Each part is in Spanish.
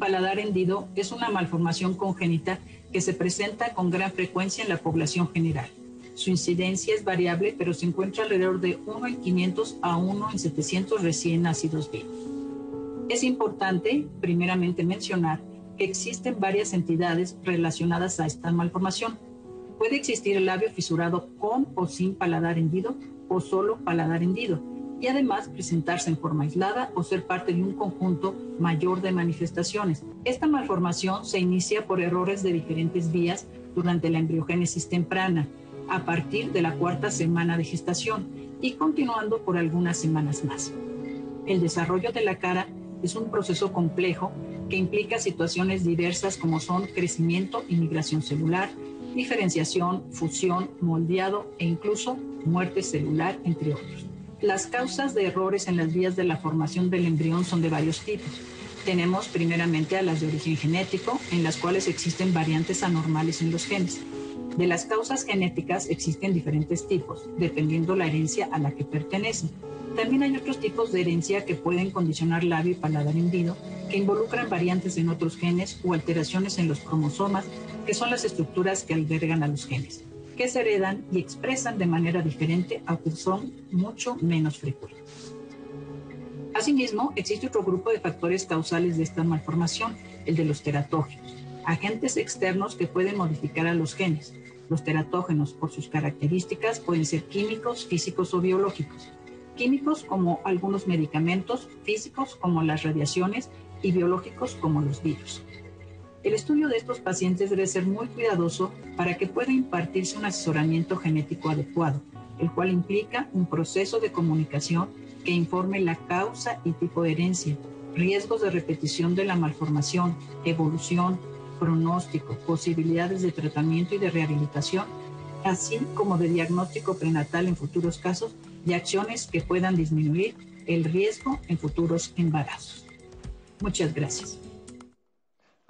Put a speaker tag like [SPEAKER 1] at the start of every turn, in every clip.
[SPEAKER 1] paladar hendido es una malformación congénita que se presenta con gran frecuencia en la población general. Su incidencia es variable, pero se encuentra alrededor de 1 en 500 a 1 en 700 recién nacidos vivos. Es importante, primeramente, mencionar que existen varias entidades relacionadas a esta malformación. Puede existir el labio fisurado con o sin paladar hendido o solo paladar hendido y además presentarse en forma aislada o ser parte de un conjunto mayor de manifestaciones. Esta malformación se inicia por errores de diferentes vías durante la embriogénesis temprana, a partir de la cuarta semana de gestación y continuando por algunas semanas más. El desarrollo de la cara es un proceso complejo que implica situaciones diversas como son crecimiento y migración celular, diferenciación, fusión, moldeado e incluso muerte celular, entre otros. Las causas de errores en las vías de la formación del embrión son de varios tipos. Tenemos primeramente a las de origen genético, en las cuales existen variantes anormales en los genes. De las causas genéticas existen diferentes tipos, dependiendo la herencia a la que pertenecen. También hay otros tipos de herencia que pueden condicionar labio y paladar hendido, que involucran variantes en otros genes o alteraciones en los cromosomas, que son las estructuras que albergan a los genes que se heredan y expresan de manera diferente, aunque son mucho menos frecuentes. Asimismo, existe otro grupo de factores causales de esta malformación, el de los teratógenos, agentes externos que pueden modificar a los genes. Los teratógenos, por sus características, pueden ser químicos, físicos o biológicos. Químicos como algunos medicamentos, físicos como las radiaciones y biológicos como los virus. El estudio de estos pacientes debe ser muy cuidadoso para que pueda impartirse un asesoramiento genético adecuado, el cual implica un proceso de comunicación que informe la causa y tipo de herencia, riesgos de repetición de la malformación, evolución, pronóstico, posibilidades de tratamiento y de rehabilitación, así como de diagnóstico prenatal en futuros casos y acciones que puedan disminuir el riesgo en futuros embarazos. Muchas gracias.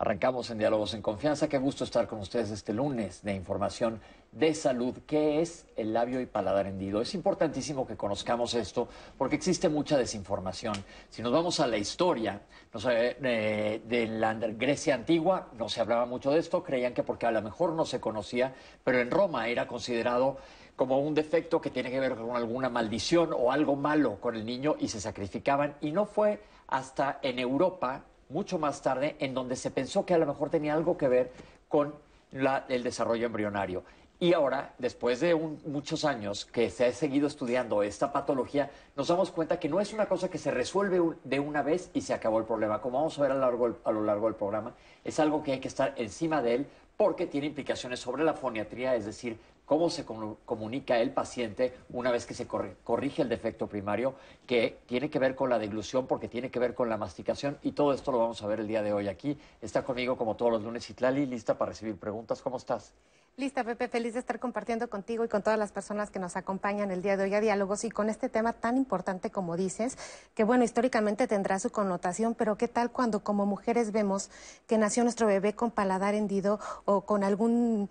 [SPEAKER 2] Arrancamos en Diálogos en Confianza. Qué gusto estar con ustedes este lunes de información de salud. ¿Qué es el labio y paladar hendido? Es importantísimo que conozcamos esto porque existe mucha desinformación. Si nos vamos a la historia no sé, eh, de la Grecia antigua, no se hablaba mucho de esto. Creían que porque a lo mejor no se conocía, pero en Roma era considerado como un defecto que tiene que ver con alguna maldición o algo malo con el niño y se sacrificaban. Y no fue hasta en Europa mucho más tarde, en donde se pensó que a lo mejor tenía algo que ver con el desarrollo embrionario. Y ahora, después de muchos años que se ha seguido estudiando esta patología, nos damos cuenta que no es una cosa que se resuelve de una vez y se acabó el problema. Como vamos a ver a lo largo del programa, es algo que hay que estar encima de él porque tiene implicaciones sobre la foniatría, es decir, cómo se comunica el paciente una vez que se corrige el defecto primario, que tiene que ver con la deglución, porque tiene que ver con la masticación, y todo esto lo vamos a ver el día de hoy aquí. Está conmigo, como todos los lunes, Itlali, lista para recibir preguntas. ¿Cómo estás?
[SPEAKER 3] Lista, Pepe, feliz de estar compartiendo contigo y con todas las personas que nos acompañan el día de hoy a Diálogos y con este tema tan importante como dices, que bueno, históricamente tendrá su connotación, pero ¿qué tal cuando como mujeres vemos que nació nuestro bebé con paladar hendido o con algún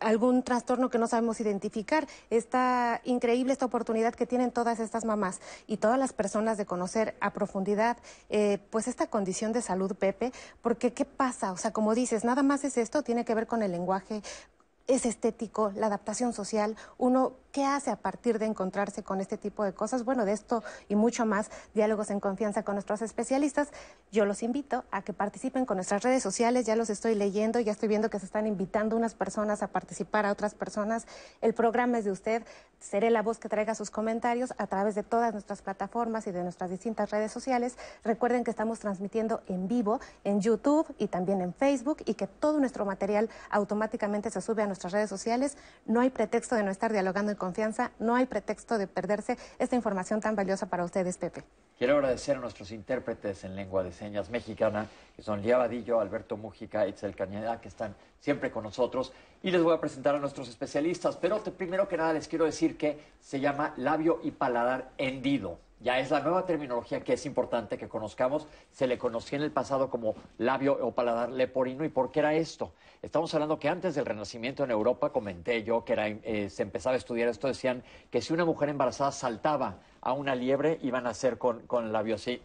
[SPEAKER 3] algún trastorno que no sabemos identificar. Está increíble esta oportunidad que tienen todas estas mamás y todas las personas de conocer a profundidad eh, pues esta condición de salud, Pepe, porque ¿qué pasa? O sea, como dices, nada más es esto, tiene que ver con el lenguaje, es estético, la adaptación social, uno ¿Qué hace a partir de encontrarse con este tipo de cosas? Bueno, de esto y mucho más, diálogos en confianza con nuestros especialistas. Yo los invito a que participen con nuestras redes sociales, ya los estoy leyendo, ya estoy viendo que se están invitando unas personas a participar a otras personas. El programa es de usted, seré la voz que traiga sus comentarios a través de todas nuestras plataformas y de nuestras distintas redes sociales. Recuerden que estamos transmitiendo en vivo en YouTube y también en Facebook y que todo nuestro material automáticamente se sube a nuestras redes sociales. No hay pretexto de no estar dialogando confianza, no hay pretexto de perderse esta información tan valiosa para ustedes, Pepe.
[SPEAKER 2] Quiero agradecer a nuestros intérpretes en lengua de señas mexicana, que son Lía Vadillo, Alberto Mujica, Itzel Cañeda, que están siempre con nosotros. Y les voy a presentar a nuestros especialistas. Pero primero que nada les quiero decir que se llama labio y paladar hendido. Ya es la nueva terminología que es importante que conozcamos. Se le conocía en el pasado como labio o paladar leporino. ¿Y por qué era esto? Estamos hablando que antes del Renacimiento en Europa, comenté yo que era, eh, se empezaba a estudiar esto, decían que si una mujer embarazada saltaba a una liebre, iban a nacer con, con el labio así.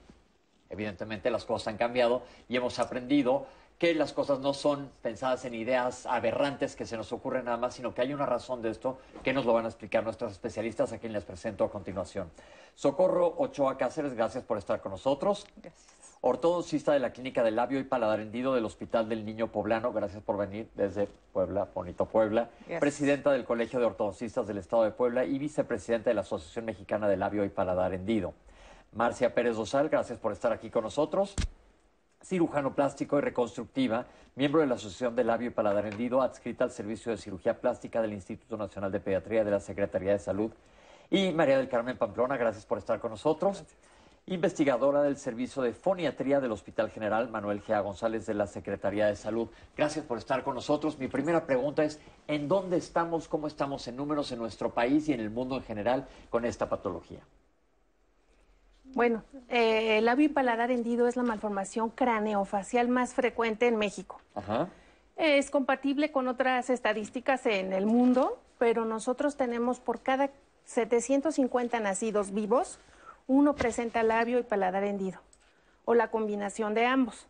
[SPEAKER 2] Evidentemente las cosas han cambiado y hemos aprendido que las cosas no son pensadas en ideas aberrantes que se nos ocurren nada más, sino que hay una razón de esto que nos lo van a explicar nuestros especialistas a quien les presento a continuación. Socorro Ochoa Cáceres, gracias por estar con nosotros. Gracias. Ortodoncista de la Clínica del Labio y Paladar Hendido del Hospital del Niño Poblano, gracias por venir desde Puebla, bonito Puebla. Presidenta del Colegio de Ortodoncistas del Estado de Puebla y vicepresidenta de la Asociación Mexicana de Labio y Paladar Hendido. Marcia Pérez Dosal, gracias por estar aquí con nosotros cirujano plástico y reconstructiva, miembro de la Asociación de Labio y Paladar Hendido, adscrita al Servicio de Cirugía Plástica del Instituto Nacional de Pediatría de la Secretaría de Salud. Y María del Carmen Pamplona, gracias por estar con nosotros. Investigadora del Servicio de Foniatría del Hospital General, Manuel Gea González de la Secretaría de Salud. Gracias por estar con nosotros. Mi primera pregunta es, ¿en dónde estamos, cómo estamos en números en nuestro país y en el mundo en general con esta patología?
[SPEAKER 3] Bueno, eh, el labio y paladar hendido es la malformación craneofacial más frecuente en México. Es compatible con otras estadísticas en el mundo, pero nosotros tenemos por cada 750 nacidos vivos, uno presenta labio y paladar hendido, o la combinación de ambos.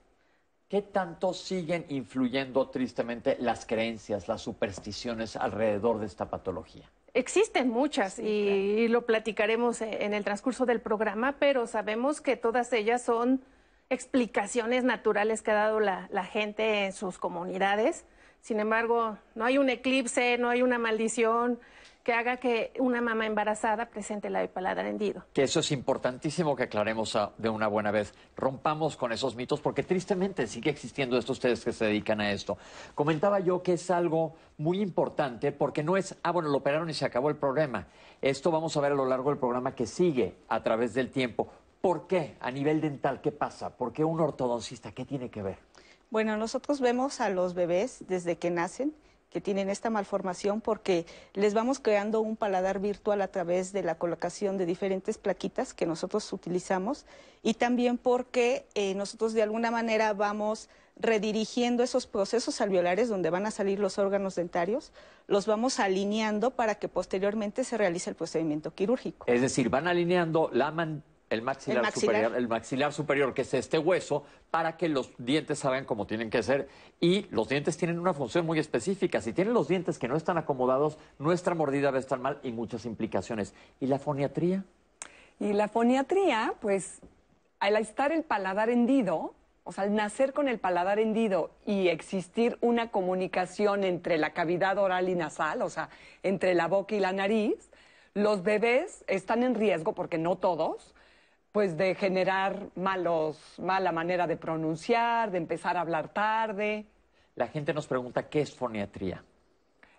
[SPEAKER 2] ¿Qué tanto siguen influyendo tristemente las creencias, las supersticiones alrededor de esta patología?
[SPEAKER 3] Existen muchas y, lo platicaremos e, en el transcurso del programa, pero sabemos que todas ellas son explicaciones naturales que ha dado la, la gente en sus comunidades. Sin embargo, no hay un eclipse, no hay una maldición, que haga que una mamá embarazada presente la paladar hendido.
[SPEAKER 2] Que eso es importantísimo que aclaremos de una buena vez. Rompamos con esos mitos porque tristemente sigue existiendo esto ustedes que se dedican a esto. Comentaba yo que es algo muy importante porque no es, ah, bueno, lo operaron y se acabó el problema. Esto vamos a ver a lo largo del programa que sigue a través del tiempo. ¿Por qué? A nivel dental, ¿qué pasa? ¿Por qué un ortodoncista? ¿Qué tiene que ver?
[SPEAKER 4] Bueno, nosotros vemos a los bebés desde que nacen que tienen esta malformación porque les vamos creando un paladar virtual a través de la colocación de diferentes plaquitas que nosotros utilizamos y también porque eh, nosotros de alguna manera vamos redirigiendo esos procesos alveolares donde van a salir los órganos dentarios, los vamos alineando para que posteriormente se realice el procedimiento quirúrgico.
[SPEAKER 2] Es decir, van alineando la, el maxilar, superior, el maxilar superior, que es este hueso, para que los dientes salgan como tienen que ser. Y los dientes tienen una función muy específica. Si tienen los dientes que no están acomodados, nuestra mordida va a estar mal y muchas implicaciones. ¿Y la foniatría?
[SPEAKER 5] Y la foniatría, pues, al estar el paladar hendido, o sea, al nacer con el paladar hendido y existir una comunicación entre la cavidad oral y nasal, o sea, entre la boca y la nariz, los bebés están en riesgo, porque no todos, pues de generar malos, mala manera de pronunciar, de empezar a hablar tarde.
[SPEAKER 2] La gente nos pregunta qué es foniatría.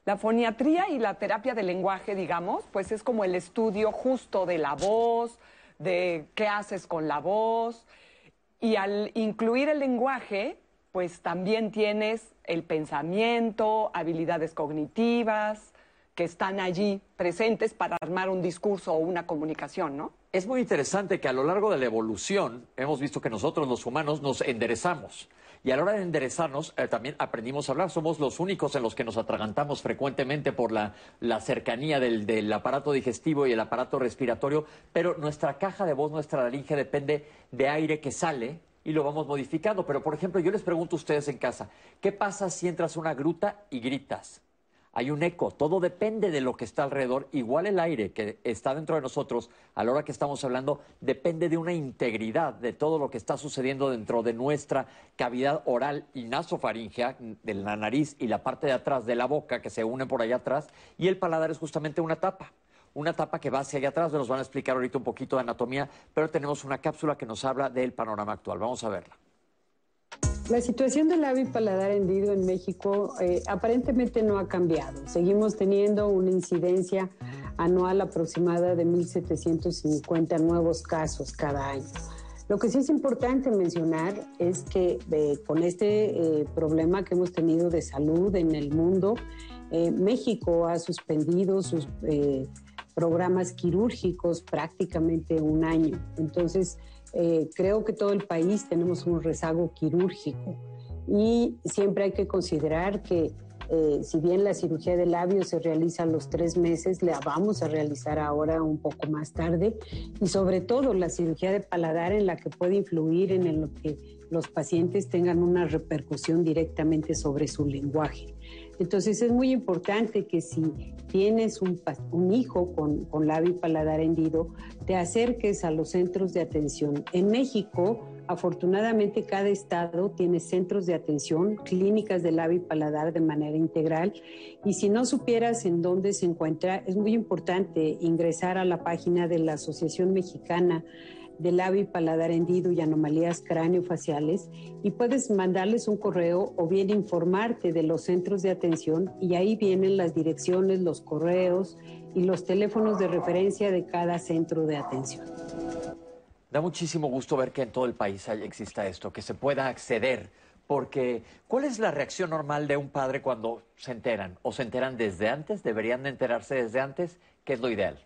[SPEAKER 5] La foniatría y la terapia del lenguaje, digamos, pues es como el estudio justo de la voz, de qué haces con la voz. Y al incluir el lenguaje, pues también tienes el pensamiento, habilidades cognitivas, que están allí presentes para armar un discurso o una comunicación, ¿no?
[SPEAKER 2] Es muy interesante que a lo largo de la evolución hemos visto que nosotros los humanos nos enderezamos. Y a la hora de enderezarnos, eh, también aprendimos a hablar. Somos los únicos en los que nos atragantamos frecuentemente por la, cercanía del, del, aparato digestivo y el aparato respiratorio, pero nuestra caja de voz, nuestra laringe depende de aire que sale y lo vamos modificando. Pero, por ejemplo, yo les pregunto a ustedes en casa, ¿qué pasa si entras a una gruta y gritas? Hay un eco, todo depende de lo que está alrededor. Igual el aire que está dentro de nosotros a la hora que estamos hablando depende de una integridad de todo lo que está sucediendo dentro de nuestra cavidad oral y nasofaringea, de la nariz y la parte de atrás de la boca que se unen por allá atrás. Y el paladar es justamente una tapa una tapa que va hacia allá atrás. Nos van a explicar ahorita un poquito de anatomía, pero tenemos una cápsula que nos habla del panorama actual. Vamos a verla.
[SPEAKER 6] La situación del labio paladar hendido en México eh, aparentemente no ha cambiado. Seguimos teniendo una incidencia anual aproximada de 1.750 nuevos casos cada año. Lo que sí es importante mencionar es que eh, con este eh, problema que hemos tenido de salud en el mundo, México ha suspendido sus programas quirúrgicos prácticamente un año. Entonces, eh, creo que todo el país tenemos un rezago quirúrgico y siempre hay que considerar que eh, si bien la cirugía de labio se realiza a los tres meses, la vamos a realizar ahora un poco más tarde y sobre todo la cirugía de paladar en la que puede influir en lo que los pacientes tengan una repercusión directamente sobre su lenguaje. Entonces es muy importante que si tienes un, hijo con, con labio y paladar hendido, te acerques a los centros de atención. En México, afortunadamente, cada estado tiene centros de atención, clínicas de labio paladar de manera integral. Y si no supieras en dónde se encuentra, es muy importante ingresar a la página de la Asociación Mexicana de labio y paladar hendido y anomalías cráneofaciales y puedes mandarles un correo o bien informarte de los centros de atención y ahí vienen las direcciones, los correos y los teléfonos de referencia de cada centro de atención.
[SPEAKER 2] Da muchísimo gusto ver que en todo el país exista esto, que se pueda acceder, porque ¿cuál es la reacción normal de un padre cuando se enteran? ¿O se enteran desde antes? ¿Deberían de enterarse desde antes? ¿Qué es lo ideal?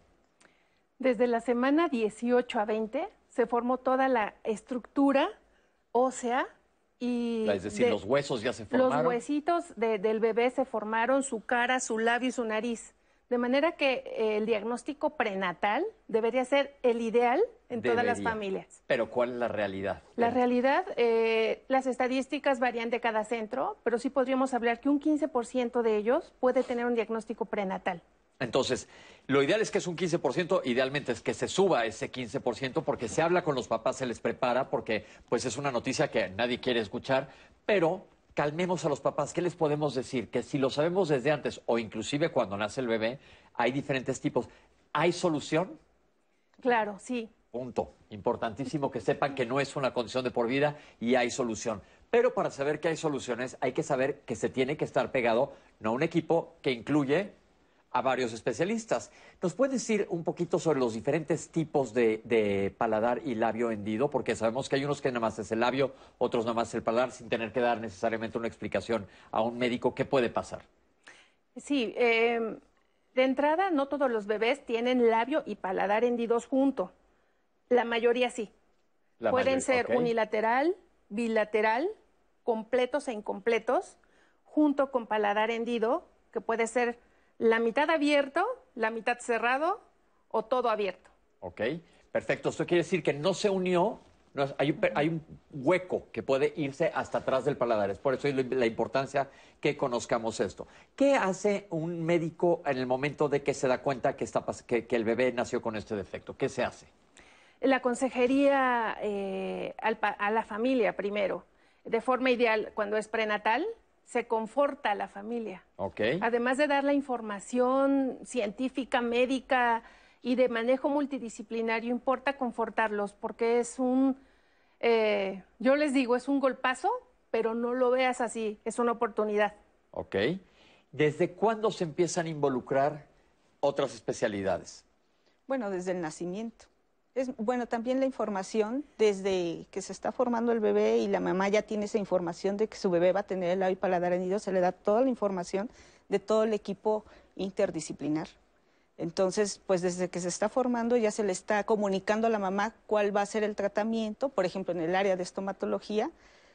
[SPEAKER 7] Desde la semana 18 a 20 se formó toda la estructura ósea y...
[SPEAKER 2] Es decir, los huesos ya se formaron.
[SPEAKER 7] Los huesitos del bebé se formaron, su cara, su labio y su nariz. De manera que eh, el diagnóstico prenatal debería ser el ideal en todas las familias.
[SPEAKER 2] Pero ¿cuál es la realidad?
[SPEAKER 7] La realidad, eh, las estadísticas varían de cada centro, pero sí podríamos hablar que un 15% de ellos puede tener un diagnóstico prenatal.
[SPEAKER 2] Entonces, lo ideal es que es un 15%, idealmente es que se suba ese 15% porque se habla con los papás, se les prepara, porque pues es una noticia que nadie quiere escuchar, pero calmemos a los papás. ¿Qué les podemos decir? Que si lo sabemos desde antes o inclusive cuando nace el bebé, hay diferentes tipos. ¿Hay solución?
[SPEAKER 7] Claro, sí.
[SPEAKER 2] Punto. Importantísimo que sepan que no es una condición de por vida y hay solución. Pero para saber que hay soluciones hay que saber que se tiene que estar pegado, no un equipo que incluye a varios especialistas. ¿Nos puede decir un poquito sobre los diferentes tipos de, paladar y labio hendido? Porque sabemos que hay unos que nada más es el labio, otros nada más el paladar, sin tener que dar necesariamente una explicación a un médico. ¿Qué puede pasar?
[SPEAKER 7] Sí, em, de entrada no todos los bebés tienen labio y paladar hendidos junto. La mayoría sí. Pueden ser unilateral, bilateral, completos e incompletos, junto con paladar hendido, que puede ser la mitad abierto, la mitad cerrado o todo abierto.
[SPEAKER 2] Ok, perfecto. Esto quiere decir que no se unió, hay, un, hueco que puede irse hasta atrás del paladar. Es por eso la importancia que conozcamos esto. ¿Qué hace un médico en el momento de que se da cuenta que, está, que, el bebé nació con este defecto? ¿Qué se hace?
[SPEAKER 7] La consejería eh, a la familia primero. De forma ideal, cuando es prenatal, se conforta a la familia. Además de dar la información científica, médica y de manejo multidisciplinario, importa confortarlos porque es un, eh, yo les digo, es un golpazo, pero no lo veas así, es una oportunidad.
[SPEAKER 2] Ok. ¿Desde cuándo se empiezan a involucrar otras especialidades?
[SPEAKER 4] Bueno, desde el nacimiento. Es, bueno, también la información desde que se está formando el bebé y la mamá ya tiene esa información de que su bebé va a tener el labio y paladar anillo, se le da toda la información de todo el equipo interdisciplinar. Entonces, pues desde que se está formando ya se le está comunicando a la mamá cuál va a ser el tratamiento, por ejemplo, en el área de estomatología.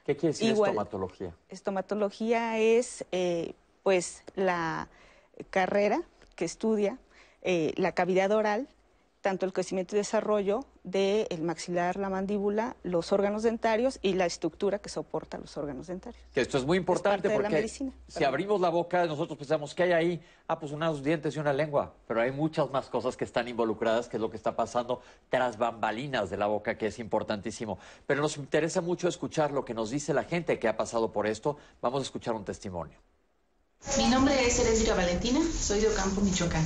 [SPEAKER 2] ¿Qué quiere decir estomatología?
[SPEAKER 4] Estomatología es, eh, pues, la carrera que estudia eh, la cavidad oral tanto el crecimiento y desarrollo del maxilar, la mandíbula, los órganos dentarios y la estructura que soporta los órganos dentarios.
[SPEAKER 2] Que esto es muy importante porque si abrimos la boca nosotros pensamos que hay ahí, ah, pues unos dientes y una lengua, pero hay muchas más cosas que están involucradas, que es lo que está pasando tras bambalinas de la boca, que es importantísimo. Pero nos interesa mucho escuchar lo que nos dice la gente que ha pasado por esto. Vamos a escuchar un testimonio.
[SPEAKER 8] Mi nombre es Eresira Valentina, soy de Ocampo, Michoacán.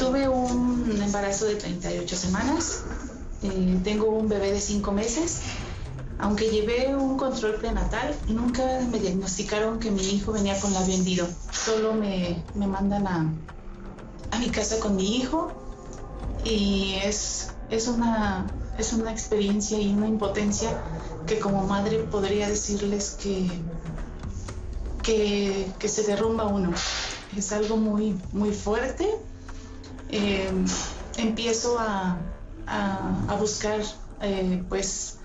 [SPEAKER 8] Tuve un embarazo de 38 semanas, eh, tengo un bebé de 5 meses. Aunque llevé un control prenatal, nunca me diagnosticaron que mi hijo venía con labio hendido. Solo me, me mandan a, a, mi casa con mi hijo y es, es, una, es una experiencia y una impotencia que como madre podría decirles que, que, que se derrumba uno. Es algo muy, muy fuerte, eh, empiezo a, buscar eh, pues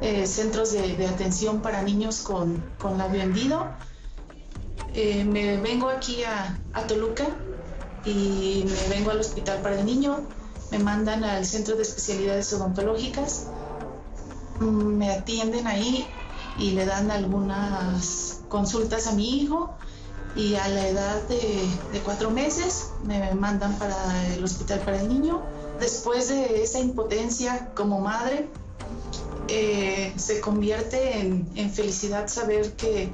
[SPEAKER 8] eh, centros de, atención para niños con, con labio hendido. eh, me vengo aquí a, a Toluca y me vengo al hospital para el niño, me mandan al centro de especialidades odontológicas, mm, me atienden ahí y le dan algunas consultas a mi hijo y a la edad de, de, cuatro meses me mandan para el hospital para el niño. Después de esa impotencia como madre, eh, se convierte en, en, felicidad saber que,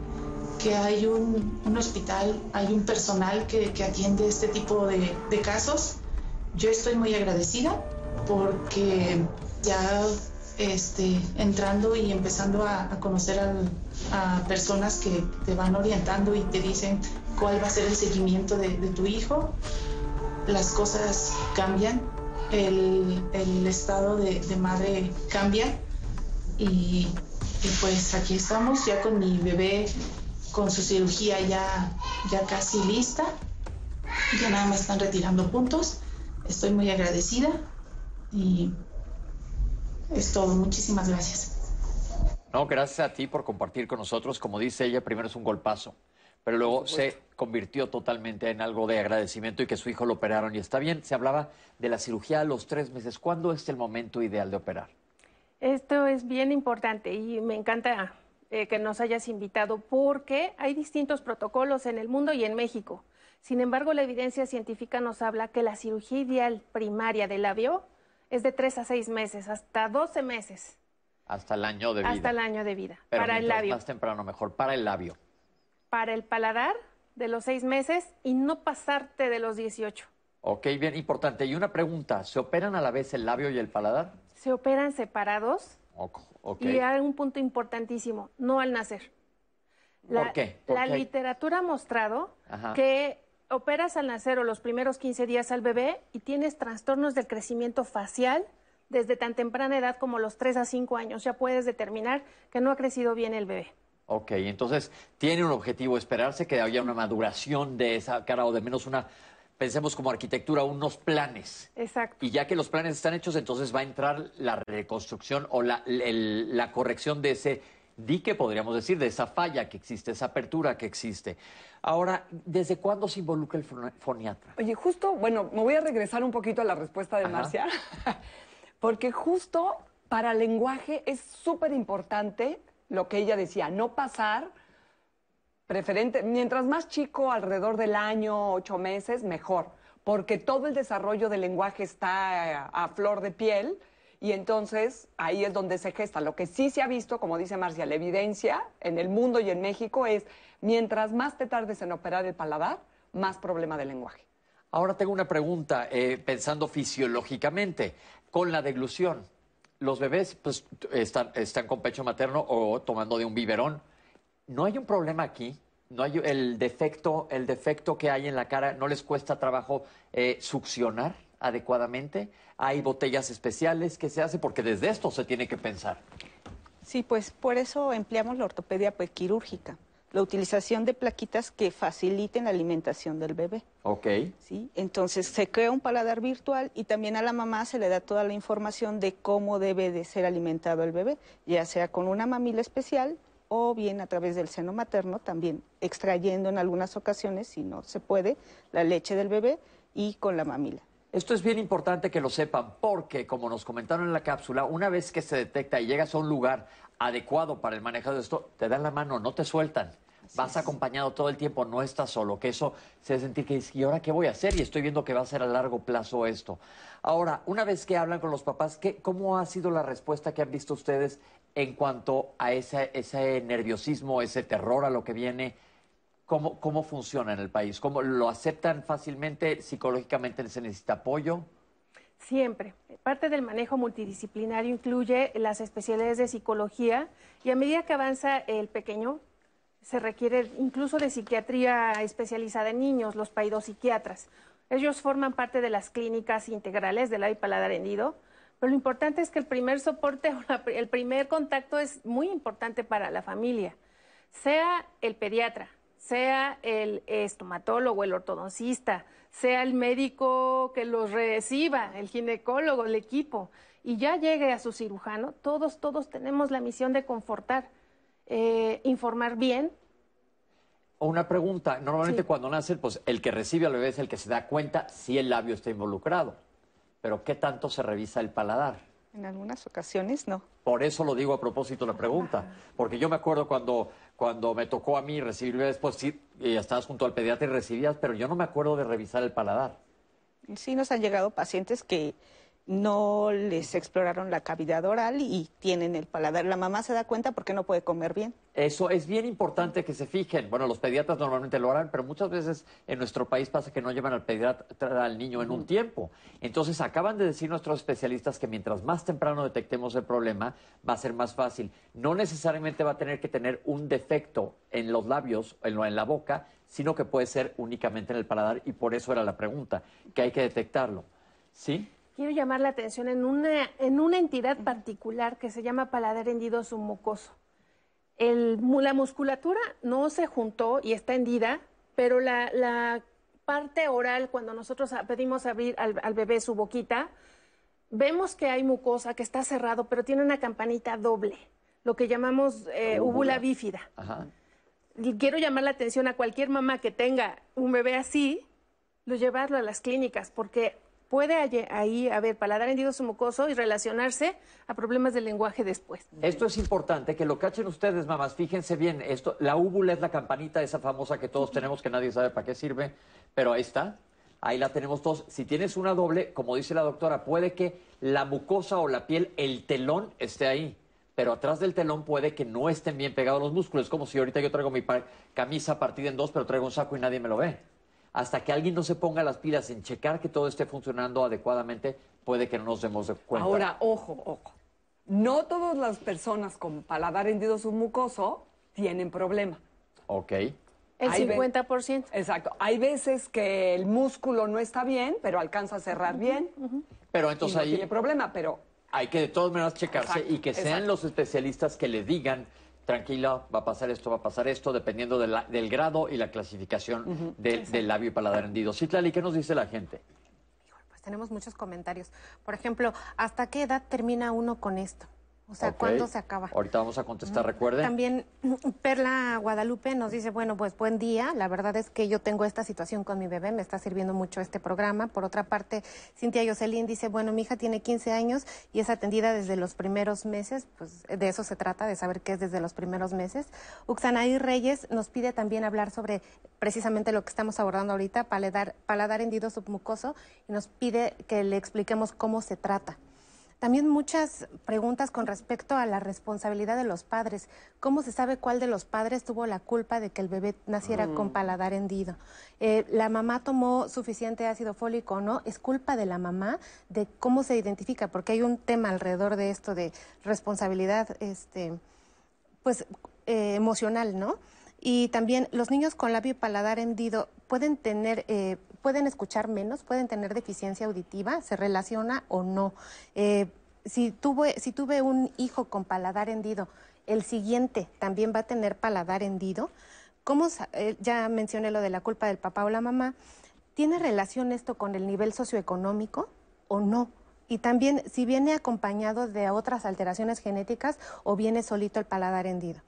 [SPEAKER 8] que hay un, un, hospital, hay un personal que, que atiende este tipo de, de, casos. Yo estoy muy agradecida porque ya este, entrando y empezando a, conocer a personas que te van orientando y te dicen cuál va a ser el seguimiento de, tu hijo, las cosas cambian, el, estado de, de, madre cambia y, y, pues aquí estamos ya con mi bebé con su cirugía ya, ya casi lista, ya nada más están retirando puntos, estoy muy agradecida y es todo, muchísimas gracias.
[SPEAKER 2] No, gracias a ti por compartir con nosotros. Como dice ella, primero es un golpazo, pero luego se convirtió totalmente en algo de agradecimiento y que su hijo lo operaron. Y está bien, se hablaba de la cirugía a los tres meses. ¿Cuándo es el momento ideal de operar?
[SPEAKER 7] Esto es bien importante y me encanta eh, que nos hayas invitado porque hay distintos protocolos en el mundo y en México. Sin embargo, la evidencia científica nos habla que la cirugía ideal primaria del labio es de tres a seis meses, hasta 12 meses.
[SPEAKER 2] Hasta el año de vida.
[SPEAKER 7] Hasta el año de vida.
[SPEAKER 2] Pero
[SPEAKER 7] para el labio.
[SPEAKER 2] Más temprano mejor, para el labio.
[SPEAKER 7] Para el paladar, de los seis meses y no pasarte de los 18.
[SPEAKER 2] Ok, bien importante. Y una pregunta, ¿se operan a la vez el labio y el paladar?
[SPEAKER 7] Se operan separados.
[SPEAKER 2] Okay.
[SPEAKER 7] Y hay un punto importantísimo, no al nacer. La,
[SPEAKER 2] ¿Por qué? ¿Por
[SPEAKER 7] la
[SPEAKER 2] qué?
[SPEAKER 7] literatura ha mostrado
[SPEAKER 2] Ajá.
[SPEAKER 7] que operas al nacer o los primeros 15 días al bebé y tienes trastornos del crecimiento facial desde tan temprana edad como los 3 a 5 años. Ya puedes determinar que no ha crecido bien el bebé.
[SPEAKER 2] Ok, entonces tiene un objetivo, esperarse que haya una maduración de esa cara o de menos una, pensemos como arquitectura, unos planes.
[SPEAKER 7] Exacto.
[SPEAKER 2] Y ya que los planes están hechos, entonces va a entrar la reconstrucción o la, el, la corrección de ese dique, podríamos decir, de esa falla que existe, esa apertura que existe. Ahora, ¿desde cuándo se involucra el foniatra?
[SPEAKER 5] Oye, justo, bueno, me voy a regresar un poquito a la respuesta de
[SPEAKER 2] Ajá.
[SPEAKER 5] Marcia, porque justo para el lenguaje es súper importante lo que ella decía, no pasar preferente, mientras más chico, alrededor del año, ocho meses, mejor, porque todo el desarrollo del lenguaje está a, a flor de piel y entonces ahí es donde se gesta. Lo que sí se ha visto, como dice Marcia, la evidencia en el mundo y en México es, mientras más te tardes en operar el paladar, más problema de lenguaje.
[SPEAKER 2] Ahora tengo una pregunta, eh, pensando fisiológicamente, con la deglución. Los bebés pues, están, están con pecho materno o tomando de un biberón. ¿No hay un problema aquí? ¿No hay el defecto, el defecto que hay en la cara? ¿No les cuesta trabajo eh, succionar adecuadamente? ¿Hay botellas especiales que se hace? Porque desde esto se tiene que pensar.
[SPEAKER 4] Sí, pues por eso empleamos la ortopedia pues, quirúrgica, la utilización de plaquitas que faciliten la alimentación del bebé.
[SPEAKER 2] Ok.
[SPEAKER 4] ¿sí? Entonces se crea un paladar virtual y también a la mamá se le da toda la información de cómo debe de ser alimentado el bebé, ya sea con una mamila especial o bien a través del seno materno, también extrayendo en algunas ocasiones, si no se puede, la leche del bebé y con la mamila.
[SPEAKER 2] Esto es bien importante que lo sepan porque, como nos comentaron en la cápsula, una vez que se detecta y llegas a un lugar adecuado para el manejo de esto, te dan la mano, no te sueltan. Vas acompañado todo el tiempo, no estás solo, que eso se hace sentir que dices, ¿y ahora qué voy a hacer? Y estoy viendo que va a ser a largo plazo esto. Ahora, una vez que hablan con los papás, ¿qué, ¿cómo ha sido la respuesta que han visto ustedes en cuanto a ese, ese nerviosismo, ese terror a lo que viene? ¿Cómo, ¿Cómo funciona en el país? ¿Cómo lo aceptan fácilmente? ¿Psicológicamente se necesita apoyo?
[SPEAKER 7] Siempre. Parte del manejo multidisciplinario incluye las especialidades de psicología y a medida que avanza el pequeño, se requiere incluso de psiquiatría especializada en niños, los paidopsiquiatras. Ellos forman parte de las clínicas integrales del y paladar hendido, pero lo importante es que el primer soporte la, el primer contacto es muy importante para la familia, sea el pediatra, sea el estomatólogo, el ortodoncista, sea el médico que los reciba, el ginecólogo, el equipo, y ya llegue a su cirujano, todos, todos tenemos la misión de confortar, eh, informar bien.
[SPEAKER 2] O una pregunta, normalmente cuando nace, pues el que recibe al bebé es el que se da cuenta si el labio está involucrado. Pero ¿qué tanto se revisa el paladar?
[SPEAKER 4] En algunas ocasiones no.
[SPEAKER 2] Por eso lo digo a propósito de la pregunta, porque yo me acuerdo cuando, cuando me tocó a mí recibir bebés, pues sí, y estabas junto al pediatra y recibías, pero yo no me acuerdo de revisar el paladar.
[SPEAKER 4] Sí nos han llegado pacientes que no les exploraron la cavidad oral y tienen el paladar. La mamá se da cuenta porque no puede comer bien.
[SPEAKER 2] Eso es bien importante que se fijen. Bueno, los pediatras normalmente lo harán, pero muchas veces en nuestro país pasa que no llevan al pediatra al niño en un tiempo. Entonces, acaban de decir nuestros especialistas que mientras más temprano detectemos el problema, va a ser más fácil. No necesariamente va a tener que tener un defecto en los labios, en, en la boca, sino que puede ser únicamente en el paladar y por eso era la pregunta, que hay que detectarlo. ¿Sí?
[SPEAKER 7] Quiero llamar la atención en una, en una entidad particular que se llama paladar hendido submucoso. El, la musculatura no se juntó y está hendida, pero la, la parte oral, cuando nosotros pedimos abrir al, al, bebé su boquita, vemos que hay mucosa, que está cerrado, pero tiene una campanita doble, lo que llamamos eh, úvula bífida.
[SPEAKER 2] Ajá.
[SPEAKER 7] Y quiero llamar la atención a cualquier mamá que tenga un bebé así, lo llevarlo a las clínicas, porque puede ahí haber paladar hendido mucoso y relacionarse a problemas del lenguaje después.
[SPEAKER 2] Esto es importante, que lo cachen ustedes, mamás. Fíjense bien, esto, la úvula es la campanita esa famosa que todos tenemos, que nadie sabe para qué sirve, pero ahí está. Ahí la tenemos todos. Si tienes una doble, como dice la doctora, puede que la mucosa o la piel, el telón esté ahí pero atrás del telón puede que no estén bien pegados los músculos. Es como si ahorita yo traigo mi camisa partida en dos, pero traigo un saco y nadie me lo ve hasta que alguien no se ponga las pilas en checar que todo esté funcionando adecuadamente, puede que no nos demos cuenta.
[SPEAKER 5] Ahora, ojo, ojo. No todas las personas con paladar hendido submucoso tienen problema.
[SPEAKER 2] Ok.
[SPEAKER 7] El 50%.
[SPEAKER 5] Exacto. Hay veces que el músculo no está bien, pero alcanza a cerrar bien.
[SPEAKER 2] Pero entonces
[SPEAKER 5] no
[SPEAKER 2] ahí...
[SPEAKER 5] tiene problema, pero...
[SPEAKER 2] Hay que de todas maneras checarse
[SPEAKER 5] Exacto,
[SPEAKER 2] y que sean
[SPEAKER 5] exacto.
[SPEAKER 2] los especialistas que le digan tranquila, va a pasar esto, va a pasar esto, dependiendo de la- del grado y la clasificación de- del labio y paladar hendido. Citlali, ¿qué nos dice la gente?
[SPEAKER 3] Pues tenemos muchos comentarios. Por ejemplo, ¿hasta qué edad termina uno con esto? O sea. ¿cuándo se acaba?
[SPEAKER 2] Ahorita vamos a contestar, recuerden.
[SPEAKER 3] También Perla Guadalupe nos dice, bueno, pues buen día. La verdad es que yo tengo esta situación con mi bebé, me está sirviendo mucho este programa. Por otra parte, Cintia Yoselín dice, bueno, mi hija tiene 15 años y es atendida desde los primeros meses, pues de eso se trata, de saber qué es desde los primeros meses. Uxanaí Reyes nos pide también hablar sobre precisamente lo que estamos abordando ahorita, paladar, paladar hendido submucoso, y nos pide que le expliquemos cómo se trata. También muchas preguntas con respecto a la responsabilidad de los padres. ¿Cómo se sabe cuál de los padres tuvo la culpa de que el bebé naciera con paladar hendido? Eh, ¿La mamá tomó suficiente ácido fólico o no? ¿Es culpa de la mamá de cómo se identifica? Porque hay un tema alrededor de esto de responsabilidad este, pues, eh, emocional, ¿no? Y también los niños con labio y paladar hendido pueden tener, eh, pueden escuchar menos, pueden tener deficiencia auditiva, se relaciona o no. Eh, si tuve, si tuve un hijo con paladar hendido, el siguiente también va a tener paladar hendido. ¿Cómo, sa- eh, ya mencioné lo de la culpa del papá o la mamá. ¿Tiene relación esto con el nivel socioeconómico o no? Y también si viene acompañado de otras alteraciones genéticas o viene solito el paladar hendido.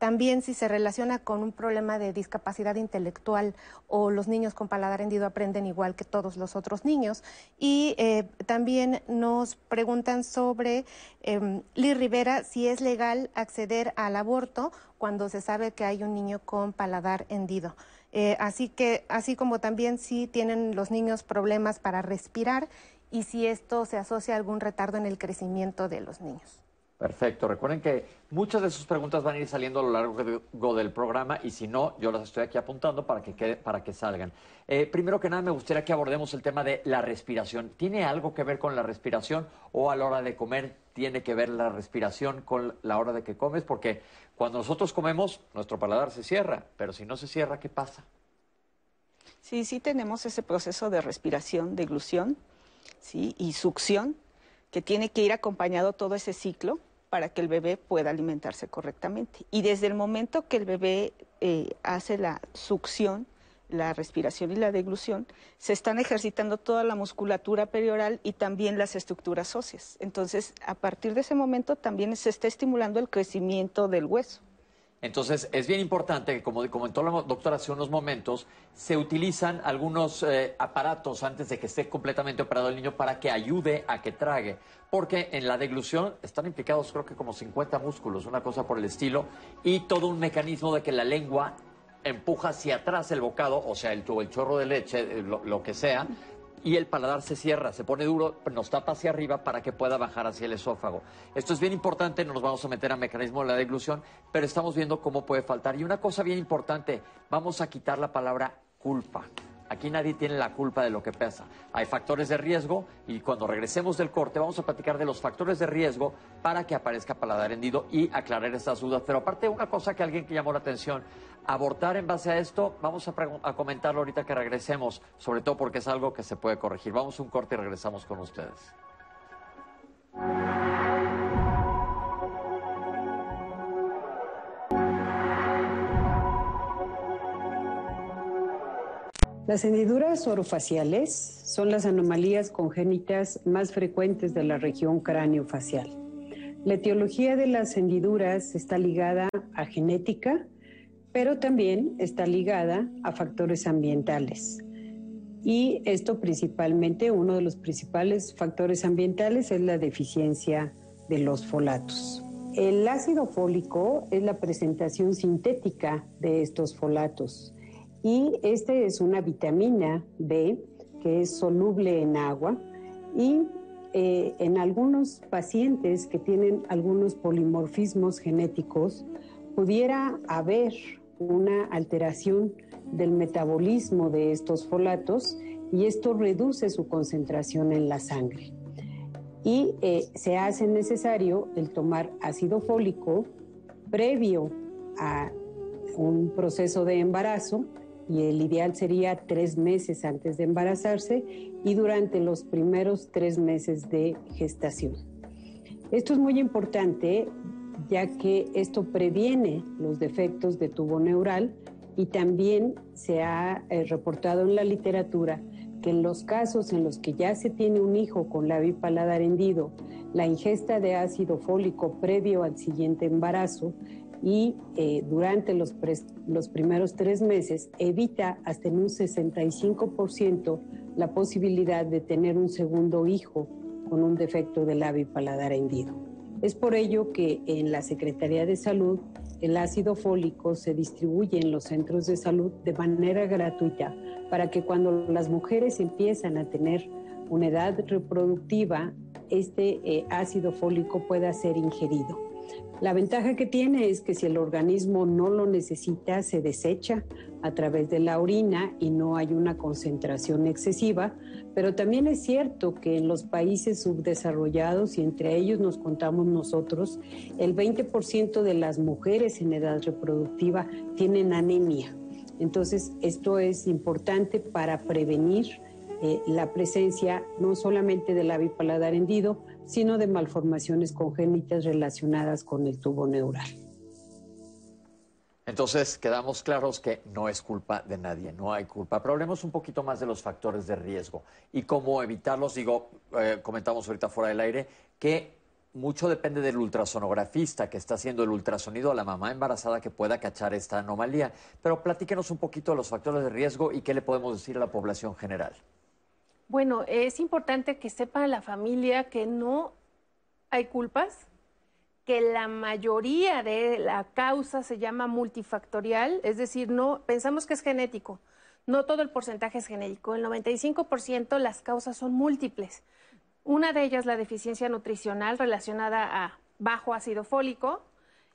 [SPEAKER 3] También si se relaciona con un problema de discapacidad intelectual o los niños con paladar hendido aprenden igual que todos los otros niños. Y eh, también nos preguntan sobre, eh, Liz Rivera, si es legal acceder al aborto cuando se sabe que hay un niño con paladar hendido. Eh, así que, así como también si tienen los niños problemas para respirar y si esto se asocia a algún retardo en el crecimiento de los niños.
[SPEAKER 2] Perfecto. Recuerden que muchas de sus preguntas van a ir saliendo a lo largo de- del programa y si no, yo las estoy aquí apuntando para que, quede- para que salgan. Eh, primero que nada, me gustaría que abordemos el tema de la respiración. ¿Tiene algo que ver con la respiración o a la hora de comer tiene que ver la respiración con la hora de que comes? Porque cuando nosotros comemos, nuestro paladar se cierra, pero si no se cierra, ¿qué pasa?
[SPEAKER 4] Sí, sí tenemos ese proceso de respiración, de glución, ¿sí? y succión, que tiene que ir acompañado todo ese ciclo para que el bebé pueda alimentarse correctamente. Y desde el momento que el bebé eh, hace la succión, la respiración y la deglución, se están ejercitando toda la musculatura perioral y también las estructuras óseas. Entonces, a partir de ese momento también se está estimulando el crecimiento del hueso.
[SPEAKER 2] Entonces, es bien importante que, como comentó la doctora hace unos momentos, se utilizan algunos eh, aparatos antes de que esté completamente operado el niño para que ayude a que trague. Porque en la deglución están implicados, creo que como 50 músculos, una cosa por el estilo, y todo un mecanismo de que la lengua empuja hacia atrás el bocado, o sea, el, chorro de leche, eh, lo que sea, y el paladar se cierra, se pone duro, nos tapa hacia arriba para que pueda bajar hacia el esófago. Esto es bien importante, no nos vamos a meter a mecanismo de la deglución, pero estamos viendo cómo puede faltar. Y una cosa bien importante, vamos a quitar la palabra culpa. Aquí nadie tiene la culpa de lo que pasa. Hay factores de riesgo y cuando regresemos del corte vamos a platicar de los factores de riesgo para que aparezca paladar hendido y aclarar estas dudas. Pero aparte, una cosa que alguien que llamó la atención, abortar en base a esto, vamos a, comentarlo ahorita que regresemos, sobre todo porque es algo que se puede corregir. Vamos un corte y regresamos con ustedes.
[SPEAKER 6] Las hendiduras orofaciales son las anomalías congénitas más frecuentes de la región cráneo-facial. La etiología de las hendiduras está ligada a genética, pero también está ligada a factores ambientales. Y esto principalmente, uno de los principales factores ambientales es la deficiencia de los folatos. El ácido fólico es la presentación sintética de estos folatos y este es una vitamina B que es soluble en agua y eh, en algunos pacientes que tienen algunos polimorfismos genéticos pudiera haber una alteración del metabolismo de estos folatos y esto reduce su concentración en la sangre. Y eh, se hace necesario el tomar ácido fólico previo a un proceso de embarazo y el ideal sería tres meses antes de embarazarse y durante los primeros tres meses de gestación. Esto es muy importante ya que esto previene los defectos de tubo neural y también se ha eh, reportado en la literatura que en los casos en los que ya se tiene un hijo con labio y paladar hendido, la ingesta de ácido fólico previo al siguiente embarazo y eh, durante los, los primeros tres meses evita hasta en un 65% la posibilidad de tener un segundo hijo con un defecto del labio y paladar hendido. Es por ello que en la Secretaría de Salud el ácido fólico se distribuye en los centros de salud de manera gratuita para que cuando las mujeres empiezan a tener una edad reproductiva, este eh, ácido fólico pueda ser ingerido. La ventaja que tiene es que si el organismo no lo necesita, se desecha a través de la orina y no hay una concentración excesiva, pero también es cierto que en los países subdesarrollados, y entre ellos nos contamos nosotros, el 20% de las mujeres en edad reproductiva tienen anemia. Entonces, esto es importante para prevenir eh, la presencia no solamente del labio paladar hendido, sino de malformaciones congénitas relacionadas con el tubo neural.
[SPEAKER 2] Entonces, quedamos claros que no es culpa de nadie, no hay culpa. Pero hablemos un poquito más de los factores de riesgo y cómo evitarlos. Digo, eh, comentamos ahorita fuera del aire que mucho depende del ultrasonografista que está haciendo el ultrasonido a la mamá embarazada que pueda cachar esta anomalía. Pero platíquenos un poquito de los factores de riesgo y qué le podemos decir a la población general.
[SPEAKER 7] Bueno, es importante que sepa la familia que no hay culpas, que la mayoría de la causa se llama multifactorial, es decir, no pensamos que es genético. No todo el porcentaje es genético. El 95% las causas son múltiples. Una de ellas la deficiencia nutricional relacionada a bajo ácido fólico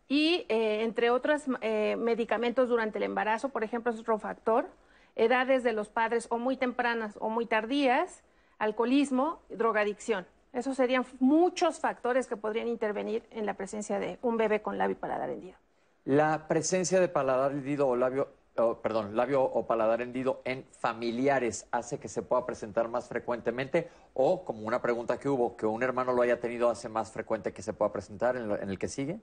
[SPEAKER 7] y eh, entre otros eh, medicamentos durante el embarazo, por ejemplo, es otro factor edades de los padres o muy tempranas o muy tardías, alcoholismo, drogadicción. Esos serían muchos factores que podrían intervenir en la presencia de un bebé con labio y paladar hendido.
[SPEAKER 2] La presencia de paladar hendido o labio, perdón, labio o paladar hendido en familiares hace que se pueda presentar más frecuentemente o, como una pregunta que hubo, que un hermano lo haya tenido hace más frecuente que se pueda presentar en el que sigue.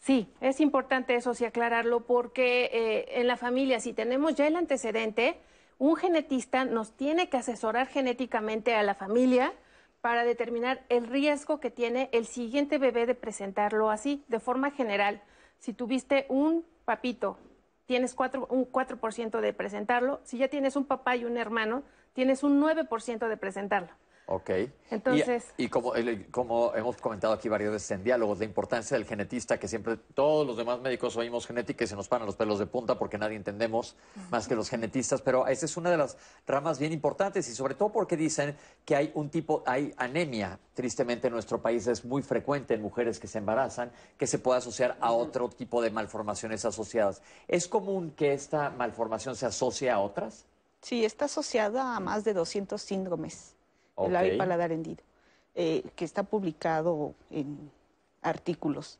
[SPEAKER 7] Sí, es importante eso sí aclararlo porque eh, en la familia, si tenemos ya el antecedente, un genetista nos tiene que asesorar genéticamente a la familia para determinar el riesgo que tiene el siguiente bebé de presentarlo así, de forma general. Si tuviste un papito, tienes cuatro, un 4% de presentarlo. Si ya tienes un papá y un hermano, tienes un 9% de presentarlo.
[SPEAKER 2] Ok.
[SPEAKER 7] Entonces-
[SPEAKER 2] Y, y como, el- como hemos comentado aquí varias veces en diálogos, la importancia del genetista, que siempre todos los demás médicos oímos genética y se nos paran los pelos de punta porque nadie entendemos más que los genetistas, pero esa es una de las ramas bien importantes y sobre todo porque dicen que hay un tipo, hay anemia, tristemente en nuestro país es muy frecuente en mujeres que se embarazan, que se puede asociar a otro tipo de malformaciones asociadas. ¿Es común que esta malformación se asocie a otras?
[SPEAKER 4] Sí, está asociada a más de 200 síndromes
[SPEAKER 2] Ok.
[SPEAKER 4] del labio y paladar hendido, eh, que está publicado en artículos.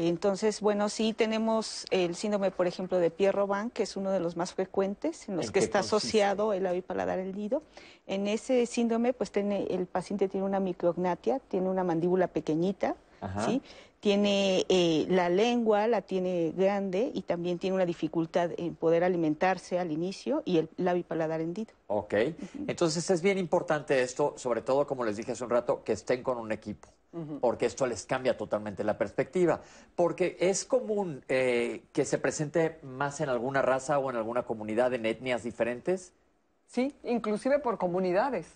[SPEAKER 4] Entonces, bueno, sí tenemos el síndrome, por ejemplo, de Pierre-Robin, que es uno de los más frecuentes, en los
[SPEAKER 2] ¿En
[SPEAKER 4] que está
[SPEAKER 2] consiste?
[SPEAKER 4] asociado el labio y paladar hendido. En ese síndrome, pues tiene, el paciente tiene una micrognatia, tiene una mandíbula pequeñita,
[SPEAKER 2] Ajá.
[SPEAKER 4] ¿sí? Tiene eh, la lengua, la tiene grande y también tiene una dificultad en poder alimentarse al inicio y el labio y paladar hendido.
[SPEAKER 2] Ok, entonces es bien importante esto, sobre todo como les dije hace un rato, que estén con un equipo, porque esto les cambia totalmente la perspectiva, porque es común eh, que se presente más en alguna raza o en alguna comunidad, en etnias diferentes,
[SPEAKER 5] Sí, inclusive por comunidades.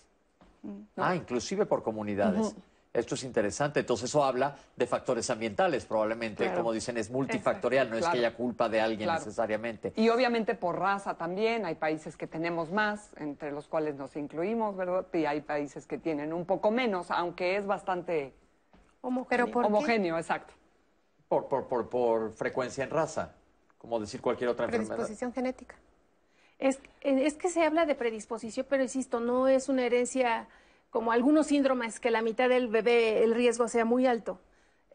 [SPEAKER 2] ah, inclusive por comunidades. Esto es interesante, entonces eso habla de factores ambientales, probablemente,
[SPEAKER 4] Claro.
[SPEAKER 2] como dicen, es multifactorial, no es que haya culpa de alguien
[SPEAKER 5] Claro.
[SPEAKER 2] necesariamente.
[SPEAKER 5] Y obviamente por raza también, hay países que tenemos más, entre los cuales nos incluimos, ¿verdad? Y hay países que tienen un poco menos, aunque es bastante
[SPEAKER 7] Homogéneo.
[SPEAKER 3] Pero por- qué?
[SPEAKER 5] homogéneo, exacto.
[SPEAKER 2] Por, por, por, por frecuencia en raza, como decir cualquier otra enfermedad.
[SPEAKER 3] predisposición genética.
[SPEAKER 7] Es, es que se habla de predisposición, pero insisto, no es una herencia como algunos síndromes que la mitad del bebé el riesgo sea muy alto.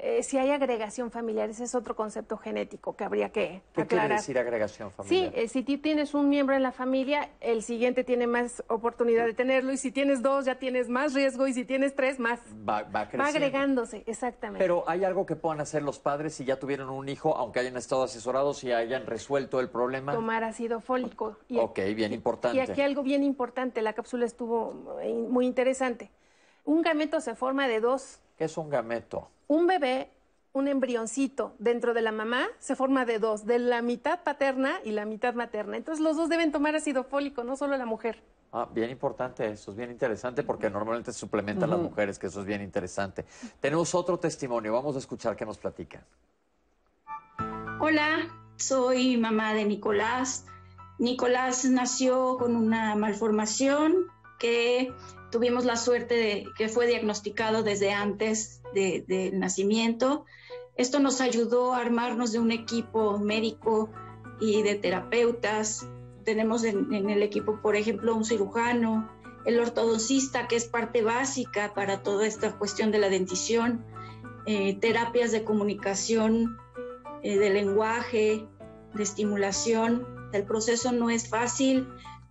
[SPEAKER 7] Eh, si hay agregación familiar, ese es otro concepto genético que habría que
[SPEAKER 2] ¿Qué quiere decir agregación
[SPEAKER 7] Sí,
[SPEAKER 2] familiar?
[SPEAKER 7] eh, si tú tienes un miembro en la familia, el siguiente tiene más oportunidad de tenerlo, y si tienes dos, ya tienes más riesgo, y si tienes tres, más.
[SPEAKER 2] va, va creciendo.
[SPEAKER 7] Va agregándose, exactamente.
[SPEAKER 2] Pero hay algo que puedan hacer los padres si ya tuvieron un hijo, aunque hayan estado asesorados y hayan resuelto el problema.
[SPEAKER 7] tomar ácido fólico.
[SPEAKER 2] Ok, bien importante.
[SPEAKER 7] Y aquí algo bien importante, la cápsula estuvo muy interesante. Un gameto se forma de dos.
[SPEAKER 2] ¿Qué es un gameto?
[SPEAKER 7] Un bebé, un embrioncito dentro de la mamá, se forma de dos, de la mitad paterna y la mitad materna. Entonces los dos deben tomar ácido fólico, no solo la mujer.
[SPEAKER 2] Ah, bien importante, eso es bien interesante porque normalmente se suplementan las mujeres, que eso es bien interesante. Tenemos otro testimonio, vamos a escuchar qué nos platican.
[SPEAKER 9] Hola, soy mamá de Nicolás. Nicolás nació con una malformación que tuvimos la suerte de que fue diagnosticado desde antes de- del nacimiento. Esto nos ayudó a armarnos de un equipo médico y de terapeutas. Tenemos en, en el equipo, por ejemplo, un cirujano, el ortodoncista, que es parte básica para toda esta cuestión de la dentición, eh, terapias de comunicación eh, de lenguaje, de estimulación. El proceso no es fácil.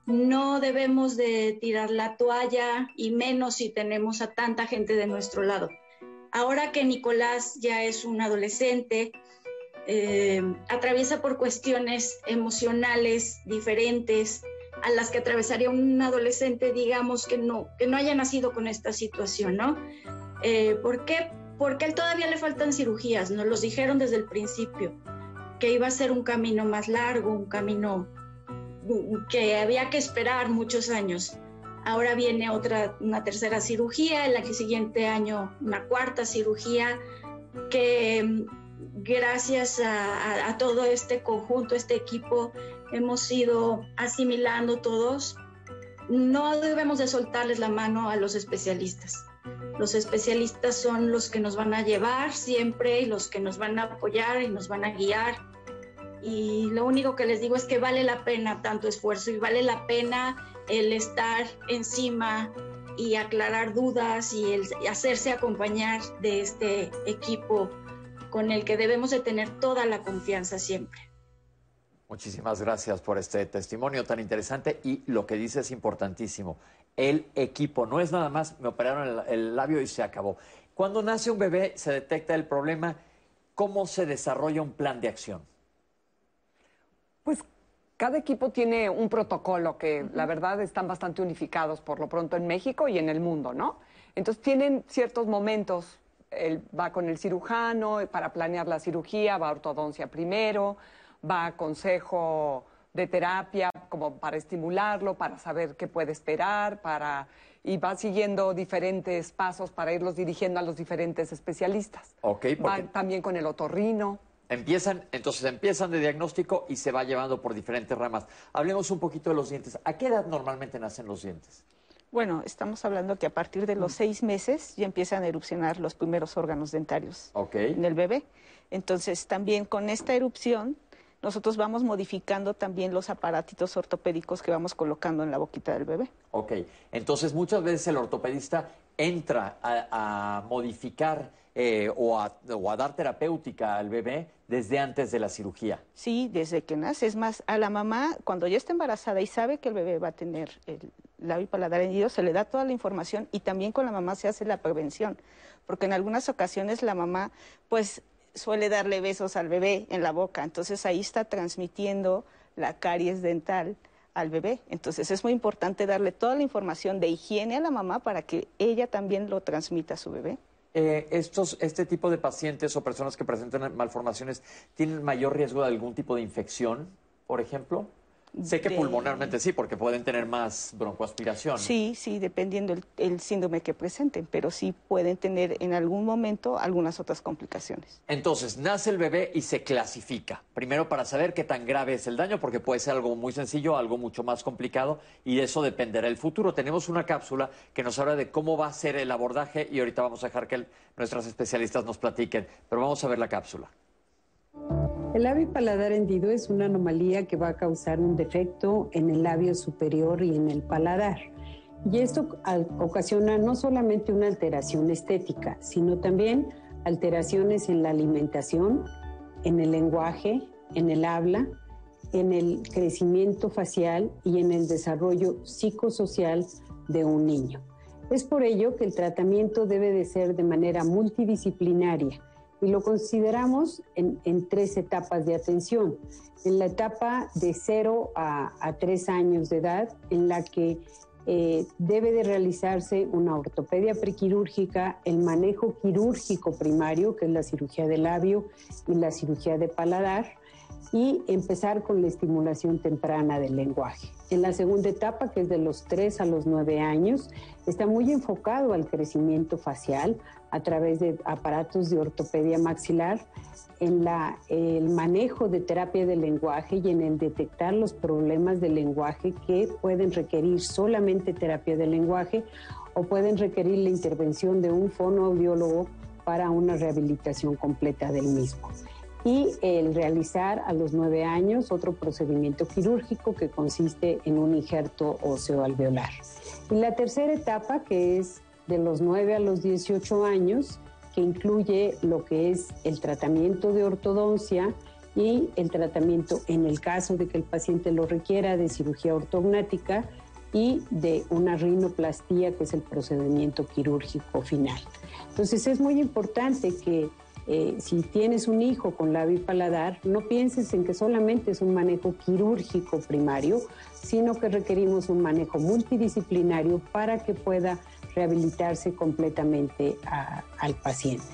[SPEAKER 9] No debemos de tirar la toalla y menos si tenemos a tanta gente de nuestro lado. Ahora que Nicolás ya es un adolescente, eh, atraviesa por cuestiones emocionales diferentes a las que atravesaría un adolescente, digamos, que no, que no haya nacido con esta situación, ¿no? Eh, ¿Por qué? Porque a él todavía le faltan cirugías, nos los dijeron desde el principio, que iba a ser un camino más largo, un camino que había que esperar muchos años. Ahora viene otra, una tercera cirugía, el siguiente año una cuarta cirugía, que mm, gracias a, a- a todo este conjunto, este equipo, hemos ido asimilando todos. No debemos de soltarles la mano a los especialistas. Los especialistas son los que nos van a llevar siempre y los que nos van a apoyar y nos van a guiar. Y lo único que les digo es que vale la pena tanto esfuerzo y vale la pena el estar encima y aclarar dudas y el hacerse acompañar de este equipo con el que debemos de tener toda la confianza siempre.
[SPEAKER 2] Muchísimas gracias por este testimonio tan interesante y lo que dice es importantísimo. El equipo no es nada más, me operaron el, el labio y se acabó. Cuando nace un bebé se detecta el problema, ¿cómo se desarrolla un plan de acción?
[SPEAKER 5] Pues cada equipo tiene un protocolo que la verdad están bastante unificados por lo pronto en México y en el mundo, ¿no? Entonces tienen ciertos momentos él va con el cirujano para planear la cirugía, va a ortodoncia primero, va a consejo de terapia como para estimularlo, para saber qué puede esperar, para y va siguiendo diferentes pasos para irlos dirigiendo a los diferentes especialistas.
[SPEAKER 2] Ok,
[SPEAKER 5] Va
[SPEAKER 2] porque
[SPEAKER 5] también con el otorrino.
[SPEAKER 2] Empiezan, entonces empiezan de diagnóstico y se va llevando por diferentes ramas. Hablemos un poquito de los dientes. ¿A qué edad normalmente nacen los dientes?
[SPEAKER 4] Bueno, estamos hablando que a partir de los seis meses ya empiezan a erupcionar los primeros órganos dentarios en el bebé. Entonces, también con esta erupción, nosotros vamos modificando también los aparatitos ortopédicos que vamos colocando en la boquita del bebé.
[SPEAKER 2] Ok, entonces muchas veces el ortopedista entra a, a modificar eh, o, a, o a dar terapéutica al bebé desde antes de la cirugía.
[SPEAKER 4] Sí, desde que nace. Es más, a la mamá, cuando ya está embarazada y sabe que el bebé va a tener el labio y paladar hendido, se le da toda la información y también con la mamá se hace la prevención. Porque en algunas ocasiones la mamá, pues, suele darle besos al bebé en la boca. Entonces ahí está transmitiendo la caries dental al bebé. Entonces es muy importante darle toda la información de higiene a la mamá para que ella también lo transmita a su bebé.
[SPEAKER 2] Eh, estos, este tipo de pacientes o personas que presentan malformaciones tienen mayor riesgo de algún tipo de infección, por ejemplo. Sé que
[SPEAKER 4] De-
[SPEAKER 2] pulmonarmente sí, porque pueden tener más broncoaspiración.
[SPEAKER 4] Sí, sí, dependiendo el, el síndrome que presenten, pero sí pueden tener en algún momento algunas otras complicaciones.
[SPEAKER 2] Entonces, nace el bebé y se clasifica. Primero para saber qué tan grave es el daño, porque puede ser algo muy sencillo, algo mucho más complicado, y de eso dependerá el futuro. Tenemos una cápsula que nos habla de cómo va a ser el abordaje, y ahorita vamos a dejar que el- nuestras especialistas nos platiquen. Pero vamos a ver la cápsula.
[SPEAKER 6] El labio paladar hendido es una anomalía que va a causar un defecto en el labio superior y en el paladar. Y esto ocasiona no solamente una alteración estética, sino también alteraciones en la alimentación, en el lenguaje, en el habla, en el crecimiento facial y en el desarrollo psicosocial de un niño. Es por ello que el tratamiento debe de ser de manera multidisciplinaria y lo consideramos en, tres etapas de atención. En la etapa de 0 a, a 3 años de edad, en la que eh, debe de realizarse una ortopedia prequirúrgica, el manejo quirúrgico primario, que es la cirugía de labio y la cirugía de paladar, y empezar con la estimulación temprana del lenguaje. En la segunda etapa, que es de los 3 a los 9 años, está muy enfocado al crecimiento facial a través de aparatos de ortopedia maxilar, en la, el manejo de terapia del lenguaje y en el detectar los problemas del lenguaje que pueden requerir solamente terapia del lenguaje o pueden requerir la intervención de un fonoaudiólogo para una rehabilitación completa del mismo y el realizar a los nueve años otro procedimiento quirúrgico que consiste en un injerto óseo alveolar. Y la tercera etapa, que es de los 9 a los 18 años, que incluye lo que es el tratamiento de ortodoncia y el tratamiento, en el caso de que el paciente lo requiera, de cirugía ortognática y de una rinoplastía, que es el procedimiento quirúrgico final. Entonces es muy importante que eh, si tienes un hijo con labio y paladar, no pienses en que solamente es un manejo quirúrgico primario, sino que requerimos un manejo multidisciplinario para que pueda rehabilitarse completamente a- al paciente.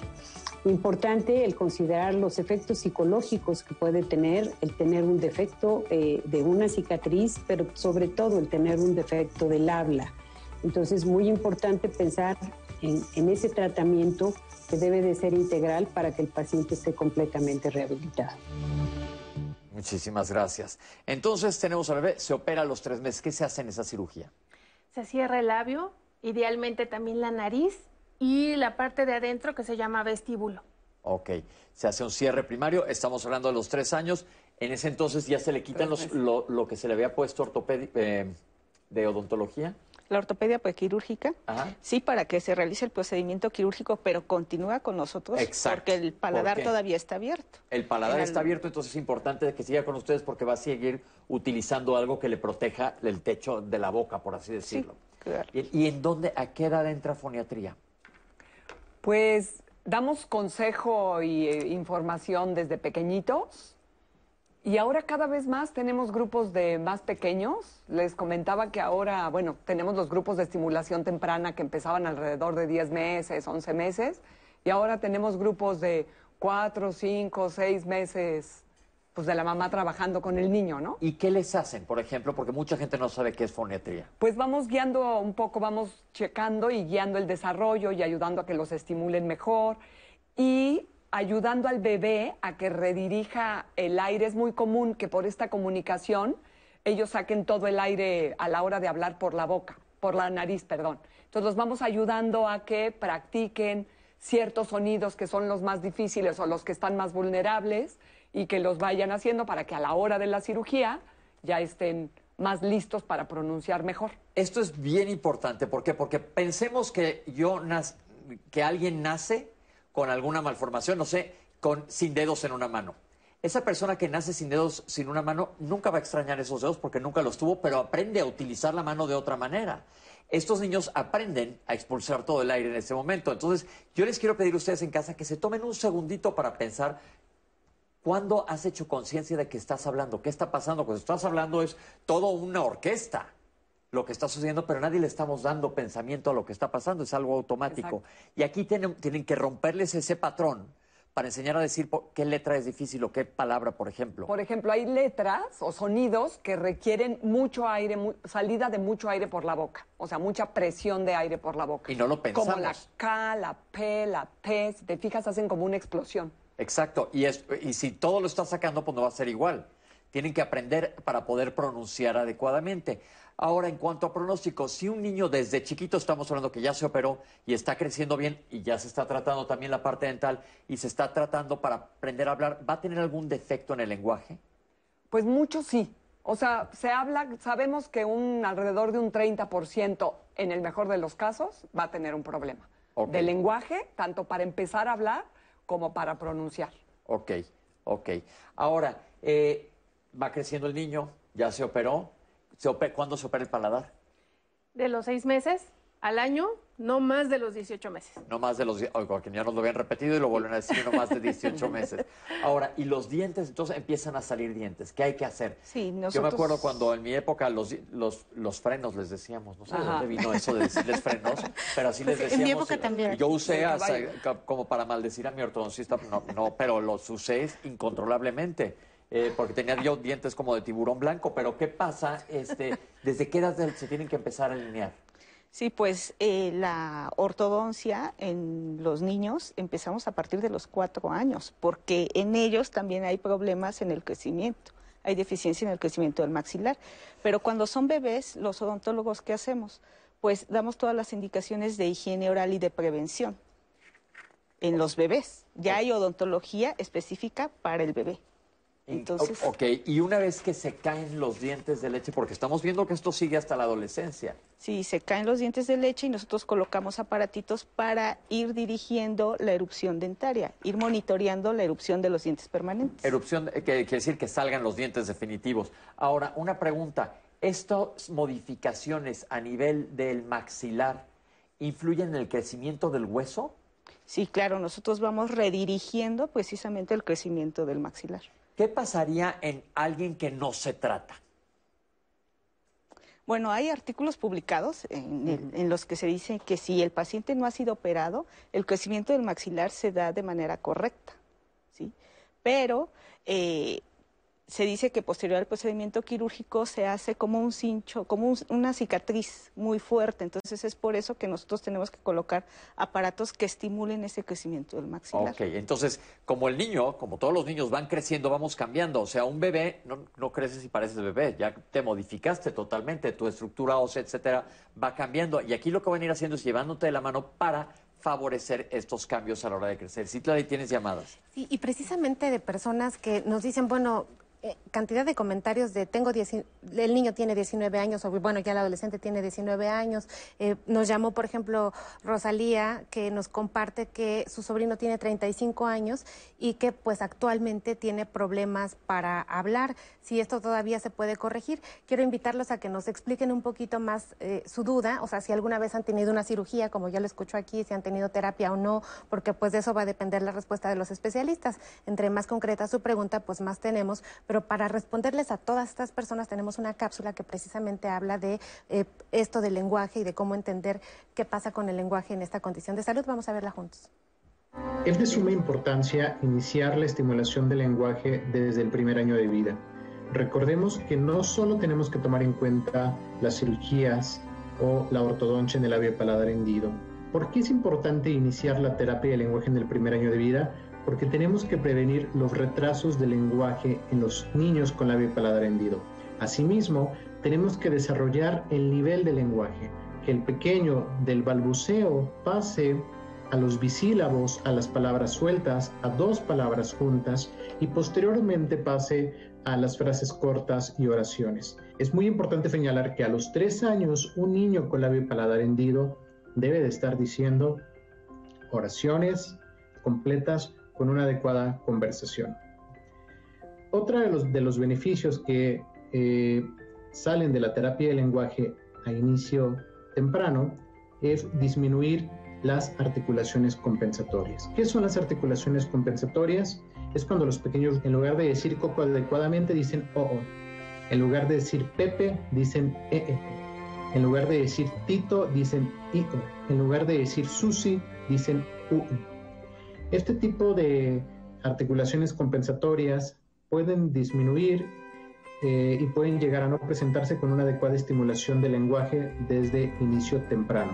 [SPEAKER 6] Importante el considerar los efectos psicológicos que puede tener el tener un defecto eh, de una cicatriz, pero sobre todo el tener un defecto del habla. Entonces, muy importante pensar en, en ese tratamiento que debe de ser integral para que el paciente esté completamente rehabilitado.
[SPEAKER 2] Muchísimas gracias. Entonces tenemos al bebé, se opera a los tres meses. ¿Qué se hace en esa cirugía?
[SPEAKER 7] Se cierra el labio, idealmente también la nariz y la parte de adentro que se llama vestíbulo.
[SPEAKER 2] Ok, se hace un cierre primario, estamos hablando de los tres años. En ese entonces ya se le quitan los, lo, lo que se le había puesto ortopedi- eh, de odontología.
[SPEAKER 4] La ortopedia prequirúrgica,
[SPEAKER 2] Ajá.
[SPEAKER 4] sí, para que se realice el procedimiento quirúrgico, pero continúa con nosotros
[SPEAKER 2] Exacto.
[SPEAKER 4] porque el paladar todavía está abierto.
[SPEAKER 2] El paladar está abierto, entonces es importante que siga con ustedes porque va a seguir utilizando algo que le proteja el techo de la boca, por así decirlo.
[SPEAKER 4] claro.
[SPEAKER 2] ¿Y, y en dónde, a qué edad entra foniatría?
[SPEAKER 5] Pues damos consejo y eh, información desde pequeñitos. Y ahora cada vez más tenemos grupos de más pequeños. Les comentaba que ahora, bueno, tenemos los grupos de estimulación temprana que empezaban alrededor de 10 meses, 11 meses. Y ahora tenemos grupos de cuatro, cinco, seis meses pues de la mamá trabajando con el niño, ¿no?
[SPEAKER 2] ¿Y qué les hacen, por ejemplo? Porque mucha gente no sabe qué es foniatría.
[SPEAKER 5] Pues vamos guiando un poco, vamos checando y guiando el desarrollo y ayudando a que los estimulen mejor y ayudando al bebé a que redirija el aire. Es muy común que por esta comunicación ellos saquen todo el aire a la hora de hablar por la boca, por la nariz, perdón. Entonces los vamos ayudando a que practiquen ciertos sonidos que son los más difíciles o los que están más vulnerables y que los vayan haciendo para que a la hora de la cirugía ya estén más listos para pronunciar mejor.
[SPEAKER 2] Esto es bien importante, ¿por qué? Porque pensemos que yo que alguien nace con alguna malformación, no sé, con sin dedos en una mano. Esa persona que nace sin dedos, sin una mano, nunca va a extrañar esos dedos porque nunca los tuvo, pero aprende a utilizar la mano de otra manera. Estos niños aprenden a expulsar todo el aire en ese momento. Entonces, yo les quiero pedir a ustedes en casa que se tomen un segundito para pensar ¿Cuándo has hecho conciencia de que estás hablando? ¿Qué está pasando? Cuando estás hablando es todo una orquesta lo que está sucediendo, pero nadie le estamos dando pensamiento a lo que está pasando, es algo automático. Y aquí tienen, tienen, que romperles ese patrón para enseñar a decir qué letra es difícil o qué palabra, por ejemplo.
[SPEAKER 5] Por ejemplo, hay letras o sonidos que requieren mucho aire, salida de mucho aire por la boca, o sea, mucha presión de aire por la boca.
[SPEAKER 2] Y no lo pensamos.
[SPEAKER 5] Como la K, la P, la T, si te fijas, hacen como una explosión.
[SPEAKER 2] Exacto, y, y si todo lo está sacando, pues no va a ser igual. Tienen que aprender para poder pronunciar adecuadamente. Ahora, en cuanto a pronóstico, si un niño desde chiquito estamos hablando que ya se operó y está creciendo bien y ya se está tratando también la parte dental y se está tratando para aprender a hablar, ¿va a tener algún defecto en el lenguaje?
[SPEAKER 5] Pues mucho sí. O sea, se habla, sabemos que un alrededor de un 30% en el mejor de los casos va a tener un problema de lenguaje, tanto para empezar a hablar como para pronunciar.
[SPEAKER 2] Ok, ok. Ahora, eh, va creciendo el niño, ya se operó. ¿Se ¿Cuándo se opera el paladar?
[SPEAKER 7] De los seis meses al año, no más de los 18 meses.
[SPEAKER 2] No más de los... Oigo, que ya nos lo habían repetido y lo vuelven a decir, no más de 18 meses. Ahora, y los dientes, entonces empiezan a salir dientes. ¿Qué hay que hacer?
[SPEAKER 4] Sí, nosotros...
[SPEAKER 2] Yo me acuerdo cuando en mi época los, los, los frenos les decíamos, no sé de dónde vino eso de decirles frenos, pero así les decíamos.
[SPEAKER 3] En mi época también.
[SPEAKER 2] Yo usé hasta, como para maldecir a mi ortodoncista, no, no pero los usé incontrolablemente. Eh, porque tenía yo dientes como de tiburón blanco, pero ¿qué pasa? Este, ¿Desde qué edad se tienen que empezar a alinear?
[SPEAKER 4] Sí, pues eh, la ortodoncia en los niños empezamos a partir de los cuatro años, porque en ellos también hay problemas en el crecimiento, hay deficiencia en el crecimiento del maxilar. Pero cuando son bebés, los odontólogos, ¿qué hacemos? Pues damos todas las indicaciones de higiene oral y de prevención en los bebés. Ya hay odontología específica para el bebé. Entonces...
[SPEAKER 2] Ok, y una vez que se caen los dientes de leche, porque estamos viendo que esto sigue hasta la adolescencia.
[SPEAKER 4] Sí, se caen los dientes de leche y nosotros colocamos aparatitos para ir dirigiendo la erupción dentaria, ir monitoreando la erupción de los dientes permanentes.
[SPEAKER 2] Erupción, eh, que quiere decir que salgan los dientes definitivos. Ahora, una pregunta, ¿estas modificaciones a nivel del maxilar influyen en el crecimiento del hueso?
[SPEAKER 4] Sí, claro, nosotros vamos redirigiendo precisamente el crecimiento del maxilar.
[SPEAKER 2] ¿Qué pasaría en alguien que no se trata?
[SPEAKER 4] Bueno, hay artículos publicados en, los que se dice que si el paciente no ha sido operado, el crecimiento del maxilar se da de manera correcta, ¿sí? Pero eh, se dice que posterior al procedimiento quirúrgico se hace como un cincho, como una cicatriz muy fuerte. Entonces es por eso que nosotros tenemos que colocar aparatos que estimulen ese crecimiento del maxilar.
[SPEAKER 2] Ok, entonces como el niño, como todos los niños van creciendo, vamos cambiando. O sea, un bebé no, no creces y pareces bebé, ya te modificaste totalmente, tu estructura ósea, etcétera, va cambiando. Y aquí lo que van a ir haciendo es llevándote de la mano para favorecer estos cambios a la hora de crecer. Citlali, tienes llamadas.
[SPEAKER 3] Sí, y precisamente de personas que nos dicen, bueno, eh, cantidad de comentarios de tengo el niño tiene 19 años, o bueno, ya el adolescente tiene 19 años. Eh, nos llamó, por ejemplo, Rosalía, que nos comparte que su sobrino tiene 35 años y que pues actualmente tiene problemas para hablar. Si esto todavía se puede corregir, quiero invitarlos a que nos expliquen un poquito más eh, su duda, o sea, si alguna vez han tenido una cirugía, como ya lo escucho aquí, si han tenido terapia o no, porque pues de eso va a depender la respuesta de los especialistas. Entre más concreta su pregunta, pues más tenemos pero para responderles a todas estas personas tenemos una cápsula que precisamente habla de eh, esto del lenguaje y de cómo entender qué pasa con el lenguaje en esta condición de salud. Vamos a verla juntos.
[SPEAKER 10] Es de suma importancia iniciar la estimulación del lenguaje desde el primer año de vida. Recordemos que no solo tenemos que tomar en cuenta las cirugías o la ortodoncia en el labio paladar hendido. ¿Por qué es importante iniciar la terapia de lenguaje en el primer año de vida? Porque tenemos que prevenir los retrasos del lenguaje en los niños con labio paladar hendido. Asimismo, tenemos que desarrollar el nivel de lenguaje, que el pequeño del balbuceo pase a los bisílabos, a las palabras sueltas, a dos palabras juntas y posteriormente pase a las frases cortas y oraciones. Es muy importante señalar que a los tres años un niño con labio paladar hendido debe de estar diciendo oraciones completas con una adecuada conversación. Otra de los, de los beneficios que eh, salen de la terapia de lenguaje a inicio temprano es disminuir las articulaciones compensatorias. ¿Qué son las articulaciones compensatorias? Es cuando los pequeños, en lugar de decir coco adecuadamente, dicen o -o. En lugar de decir pepe, dicen e, -e. En lugar de decir tito, dicen i En lugar de decir susi, dicen u. Este tipo de articulaciones compensatorias pueden disminuir eh, y pueden llegar a no presentarse con una adecuada estimulación del lenguaje desde inicio temprano.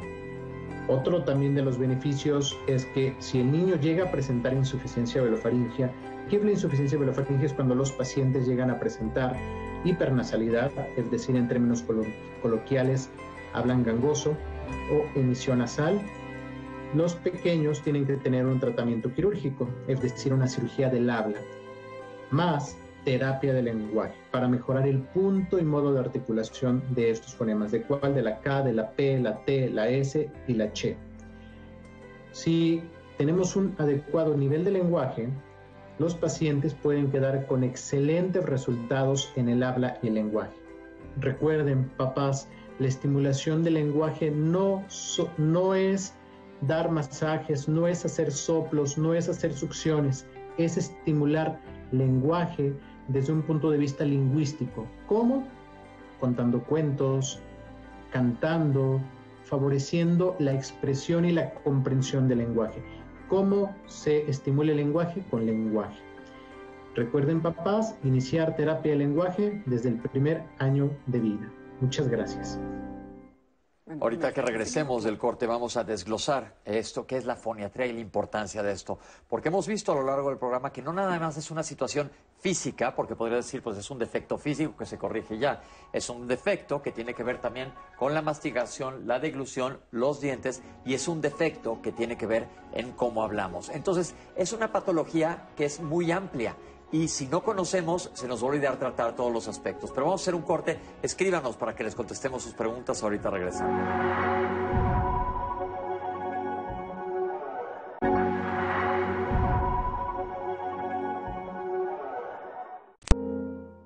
[SPEAKER 10] Otro también de los beneficios es que si el niño llega a presentar insuficiencia velofaringea, ¿qué es la insuficiencia velofaringea? Es cuando los pacientes llegan a presentar hipernasalidad, es decir, en términos coloquiales, hablan gangoso o emisión nasal. Los pequeños tienen que tener un tratamiento quirúrgico, es decir, una cirugía del habla, más terapia del lenguaje para mejorar el punto y modo de articulación de estos fonemas, de cuál, de la K, de la P, la T, la S y la Ch. Si tenemos un adecuado nivel de lenguaje, los pacientes pueden quedar con excelentes resultados en el habla y el lenguaje. Recuerden, papás, la estimulación del lenguaje no, no es dar masajes, no es hacer soplos, no es hacer succiones, es estimular lenguaje desde un punto de vista lingüístico. ¿Cómo? Contando cuentos, cantando, favoreciendo la expresión y la comprensión del lenguaje. ¿Cómo se estimula el lenguaje? Con lenguaje. Recuerden, papás, iniciar terapia de lenguaje desde el primer año de vida. Muchas gracias.
[SPEAKER 2] Ahorita que regresemos del corte vamos a desglosar esto, qué es la foniatría y la importancia de esto, porque hemos visto a lo largo del programa que no nada más es una situación física, porque podría decir, pues es un defecto físico que se corrige ya, es un defecto que tiene que ver también con la mastigación, la deglución, los dientes, y es un defecto que tiene que ver en cómo hablamos. Entonces, es una patología que es muy amplia y si no conocemos, se nos va a olvidar tratar todos los aspectos. Pero vamos a hacer un corte. Escríbanos para que les contestemos sus preguntas. Ahorita regresamos.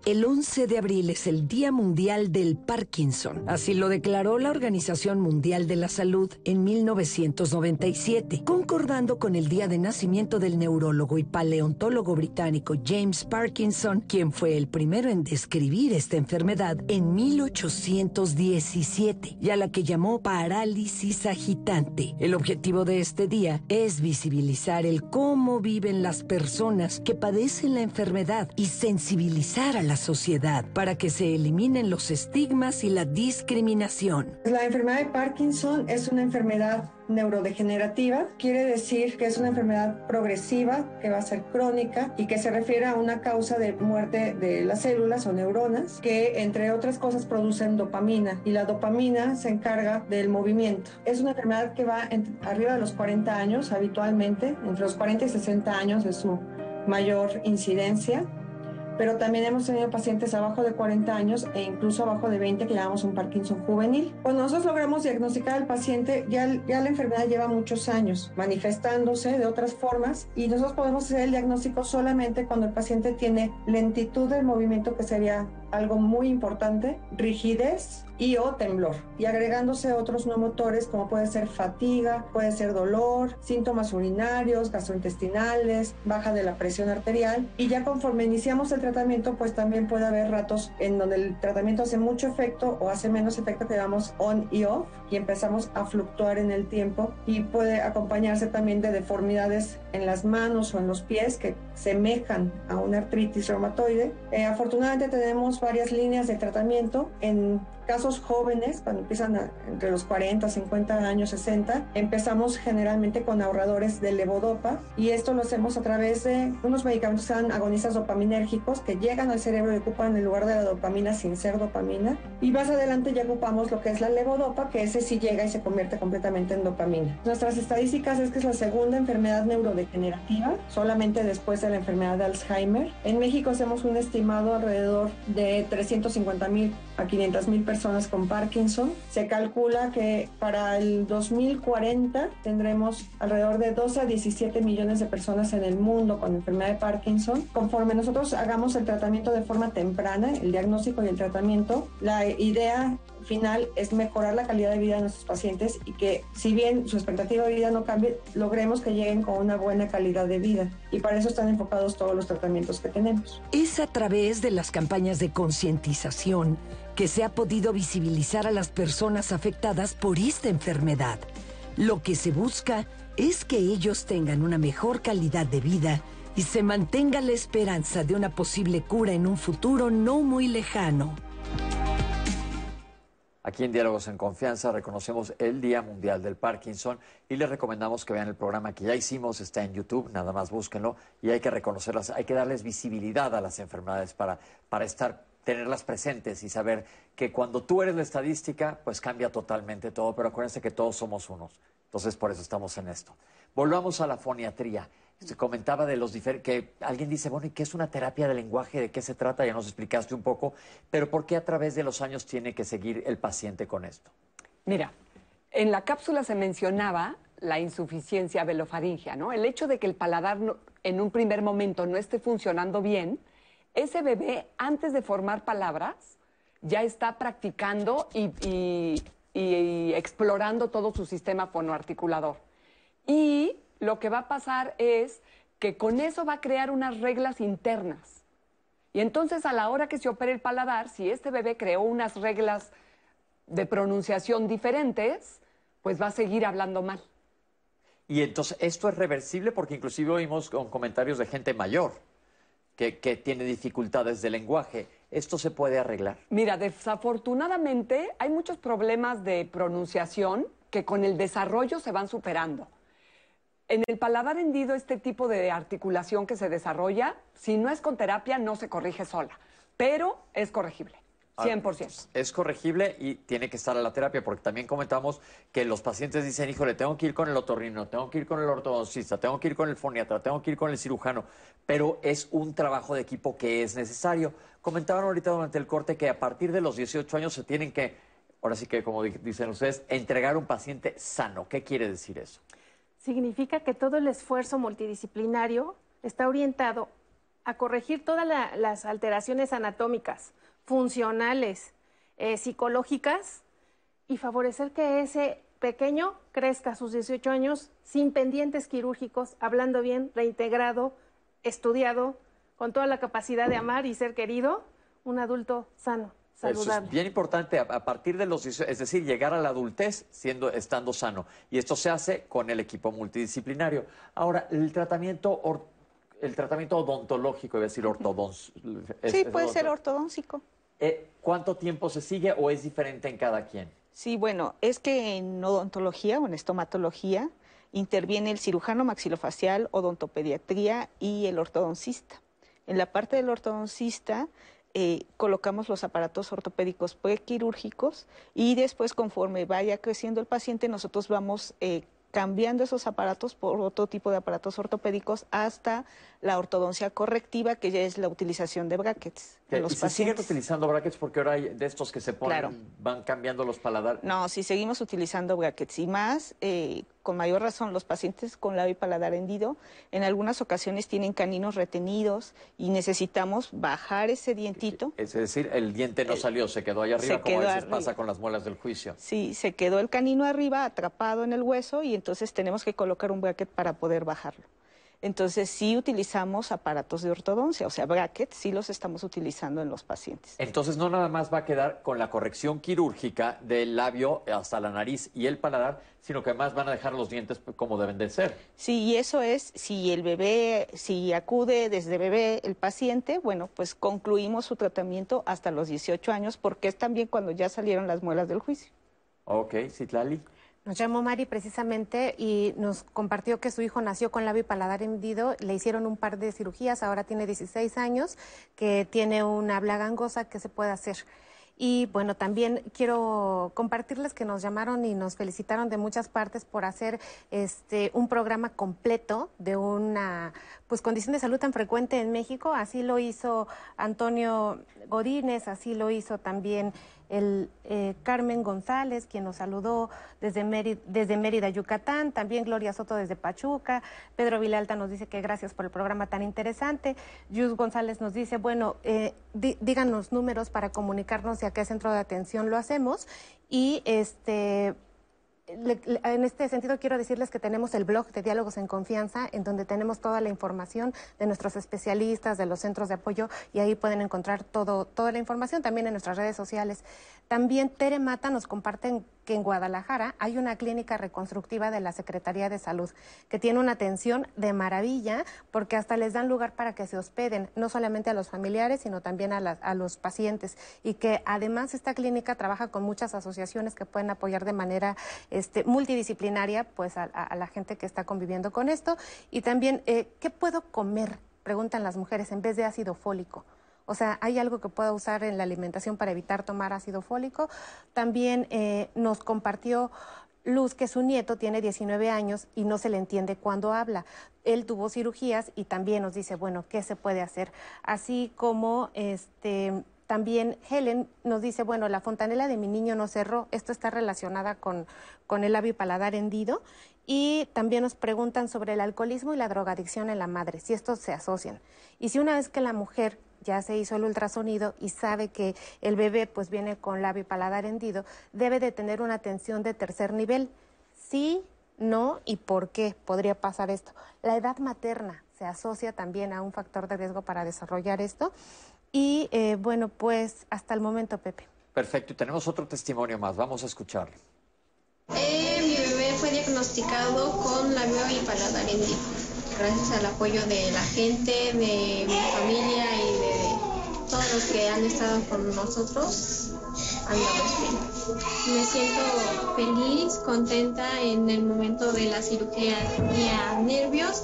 [SPEAKER 11] El 11 de abril es el Día Mundial del Parkinson. Así lo declaró la Organización Mundial de la Salud en 1997, concordando con el día de nacimiento del neurólogo y paleontólogo británico James Parkinson, quien fue el primero en describir esta enfermedad en 1817 y a la que llamó parálisis agitante. El objetivo de este día es visibilizar el cómo viven las personas que padecen la enfermedad y sensibilizar a la sociedad para que se eliminen los estigmas y la discriminación.
[SPEAKER 12] La enfermedad de Parkinson es una enfermedad neurodegenerativa, quiere decir que es una enfermedad progresiva, que va a ser crónica y que se refiere a una causa de muerte de las células o neuronas que entre otras cosas producen dopamina y la dopamina se encarga del movimiento. Es una enfermedad que va arriba de los 40 años habitualmente, entre los 40 y 60 años de su mayor incidencia pero también hemos tenido pacientes abajo de 40 años e incluso abajo de 20 que llamamos un Parkinson juvenil. Cuando nosotros logramos diagnosticar al paciente, ya, ya la enfermedad lleva muchos años manifestándose de otras formas y nosotros podemos hacer el diagnóstico solamente cuando el paciente tiene lentitud del movimiento que sería algo muy importante, rigidez y o temblor. Y agregándose otros no motores como puede ser fatiga, puede ser dolor, síntomas urinarios, gastrointestinales, baja de la presión arterial. Y ya conforme iniciamos el tratamiento, pues también puede haber ratos en donde el tratamiento hace mucho efecto o hace menos efecto que llamamos on y off y empezamos a fluctuar en el tiempo y puede acompañarse también de deformidades en las manos o en los pies que semejan a una artritis reumatoide. Eh, afortunadamente tenemos varias líneas de tratamiento en casos jóvenes, cuando empiezan entre los 40, 50 años, 60, empezamos generalmente con ahorradores de levodopa y esto lo hacemos a través de unos medicamentos que son agonistas dopaminérgicos que llegan al cerebro y ocupan el lugar de la dopamina sin ser dopamina y más adelante ya ocupamos lo que es la levodopa, que ese sí llega y se convierte completamente en dopamina. Nuestras estadísticas es que es la segunda enfermedad neurodegenerativa, solamente después de la enfermedad de Alzheimer. En México hacemos un estimado alrededor de 350 mil a 500 mil personas con Parkinson. Se calcula que para el 2040 tendremos alrededor de 12 a 17 millones de personas en el mundo con enfermedad de Parkinson. Conforme nosotros hagamos el tratamiento de forma temprana, el diagnóstico y el tratamiento, la idea final es mejorar la calidad de vida de nuestros pacientes y que si bien su expectativa de vida no cambie, logremos que lleguen con una buena calidad de vida. Y para eso están enfocados todos los tratamientos que tenemos.
[SPEAKER 11] Es a través de las campañas de concientización que se ha podido visibilizar a las personas afectadas por esta enfermedad. Lo que se busca es que ellos tengan una mejor calidad de vida y se mantenga la esperanza de una posible cura en un futuro no muy lejano.
[SPEAKER 2] Aquí en Diálogos en Confianza reconocemos el Día Mundial del Parkinson y les recomendamos que vean el programa que ya hicimos, está en YouTube, nada más búsquenlo y hay que reconocerlas, hay que darles visibilidad a las enfermedades para, para estar tenerlas presentes y saber que cuando tú eres la estadística, pues cambia totalmente todo, pero acuérdense que todos somos unos. Entonces, por eso estamos en esto. Volvamos a la foniatría. Se comentaba de los diferentes, que alguien dice, bueno, ¿y qué es una terapia de lenguaje? ¿De qué se trata? Ya nos explicaste un poco, pero ¿por qué a través de los años tiene que seguir el paciente con esto?
[SPEAKER 5] Mira, en la cápsula se mencionaba la insuficiencia velofaringea, ¿no? El hecho de que el paladar en un primer momento no esté funcionando bien, ese bebé, antes de formar palabras, ya está practicando y, explorando todo su sistema fonoarticulador. Y lo que va a pasar es que con eso va a crear unas reglas internas. Y entonces a la hora que se opere el paladar, si este bebé creó unas reglas de pronunciación diferentes, pues va a seguir hablando mal.
[SPEAKER 2] Y entonces esto es reversible porque inclusive oímos con comentarios de gente mayor que, tiene dificultades de lenguaje. ¿Esto se puede arreglar?
[SPEAKER 5] Mira, desafortunadamente hay muchos problemas de pronunciación que con el desarrollo se van superando. En el paladar hendido, este tipo de articulación que se desarrolla, si no es con terapia, no se corrige sola, pero es corregible. 100%.
[SPEAKER 2] Ah, es corregible y tiene que estar a la terapia, porque también comentamos que los pacientes dicen, híjole, tengo que ir con el otorrino, tengo que ir con el ortodoncista, tengo que ir con el foniatra, tengo que ir con el cirujano, pero es un trabajo de equipo que es necesario. Comentaban ahorita durante el corte que a partir de los 18 años se tienen que, ahora sí que como dicen ustedes, entregar un paciente sano. ¿Qué quiere decir eso?
[SPEAKER 7] significa que todo el esfuerzo multidisciplinario está orientado a corregir todas las alteraciones anatómicas, funcionales, eh, psicológicas y favorecer que ese pequeño crezca a sus 18 años sin pendientes quirúrgicos, hablando bien, reintegrado, estudiado, con toda la capacidad de amar y ser querido, un adulto sano.
[SPEAKER 2] Eso es bien importante a, partir de los, es decir, llegar a la adultez siendo, estando sano. Y esto se hace con el equipo multidisciplinario. Ahora, el tratamiento, el tratamiento odontológico, es decir, ortodoncia.
[SPEAKER 4] Sí, puede ser ortodóncico.
[SPEAKER 2] Eh, ¿Cuánto tiempo se sigue o es diferente en cada quien?
[SPEAKER 4] Sí, bueno, es que en odontología o en estomatología interviene el cirujano maxilofacial, odontopediatría y el ortodoncista. En la parte del ortodoncista eh, colocamos los aparatos ortopédicos prequirúrgicos y después conforme vaya creciendo el paciente nosotros vamos eh, cambiando esos aparatos por otro tipo de aparatos ortopédicos hasta la ortodoncia correctiva, que ya es la utilización de brackets.
[SPEAKER 2] los ¿Y siguen utilizando brackets porque ahora hay de estos que se ponen, van cambiando los paladares?
[SPEAKER 4] No, si seguimos utilizando brackets y más, eh, con mayor razón los pacientes con labio y paladar hendido, en algunas ocasiones tienen caninos retenidos y necesitamos bajar ese dientito.
[SPEAKER 2] Es decir, el diente no salió, se quedó ahí arriba, como a veces
[SPEAKER 4] arriba.
[SPEAKER 2] pasa con las muelas del juicio.
[SPEAKER 4] Sí, se quedó el canino arriba atrapado en el hueso y entonces tenemos que colocar un bracket para poder bajarlo. Entonces sí utilizamos aparatos de ortodoncia, o sea, brackets sí los estamos utilizando en los pacientes.
[SPEAKER 2] Entonces no nada más va a quedar con la corrección quirúrgica del labio hasta la nariz y el paladar, sino que además van a dejar los dientes como deben de ser.
[SPEAKER 4] Sí, y eso es si el bebé, si acude desde bebé el paciente, bueno, pues concluimos su tratamiento hasta los 18 años, porque es también cuando ya salieron las muelas del juicio.
[SPEAKER 2] Ok, Citlali.
[SPEAKER 3] Nos llamó Mari precisamente y nos compartió que su hijo nació con labio y paladar hendido. Le hicieron un par de cirugías, ahora tiene 16 años, que tiene una habla gangosa que se puede hacer. Y bueno, también quiero compartirles que nos llamaron y nos felicitaron de muchas partes por hacer este un programa completo de una pues condición de salud tan frecuente en México. Así lo hizo Antonio Godínez, así lo hizo también el eh, Carmen González, quien nos saludó desde Mérida, Yucatán, también Gloria Soto desde Pachuca, Pedro Vilalta nos dice que gracias por el programa tan interesante, Yus González nos dice, bueno, eh, díganos números para comunicarnos de a qué centro de atención lo hacemos y este le- en este sentido quiero decirles que tenemos el blog de Diálogos en Confianza, en donde tenemos toda la información de nuestros especialistas, de los centros de apoyo, y ahí pueden encontrar todo, toda la información, también en nuestras redes sociales. También Tere Mata nos comparten que en Guadalajara hay una clínica reconstructiva de la Secretaría de Salud, que tiene una atención de maravilla, porque hasta les dan lugar para que se hospeden, no solamente a los familiares, sino también a, a los pacientes, y que además esta clínica trabaja con muchas asociaciones que pueden apoyar de manera este, multidisciplinaria pues a, a- a la gente que está conviviendo con esto. Y también, eh, ¿qué puedo comer? Preguntan las mujeres en vez de ácido fólico. O sea, ¿hay algo que pueda usar en la alimentación para evitar tomar ácido fólico? También eh, nos compartió Luz que su nieto tiene 19 años y no se le entiende cuando habla. Él tuvo cirugías y también nos dice, bueno, ¿qué se puede hacer? Así como este también Helen nos dice, bueno, la fontanela de mi niño no cerró, esto está relacionada con, con el labio paladar hendido. Y también nos preguntan sobre el alcoholismo y la drogadicción en la madre, si estos se asocian. Y si una vez que la mujer ya se hizo el ultrasonido y sabe que el bebé pues viene con labio y paladar hendido, debe de tener una atención de tercer nivel. Sí, no y por qué podría pasar esto. La edad materna se asocia también a un factor de riesgo para desarrollar esto. Y eh, bueno, pues hasta el momento, Pepe.
[SPEAKER 2] Perfecto, y tenemos otro testimonio más, vamos a escucharlo.
[SPEAKER 13] Eh, mi bebé fue diagnosticado con labio y paladar hendido. Gracias al apoyo de la gente, de mi familia los que han estado con nosotros, andamos bien. Me siento feliz, contenta en el momento de la cirugía. Tenía nervios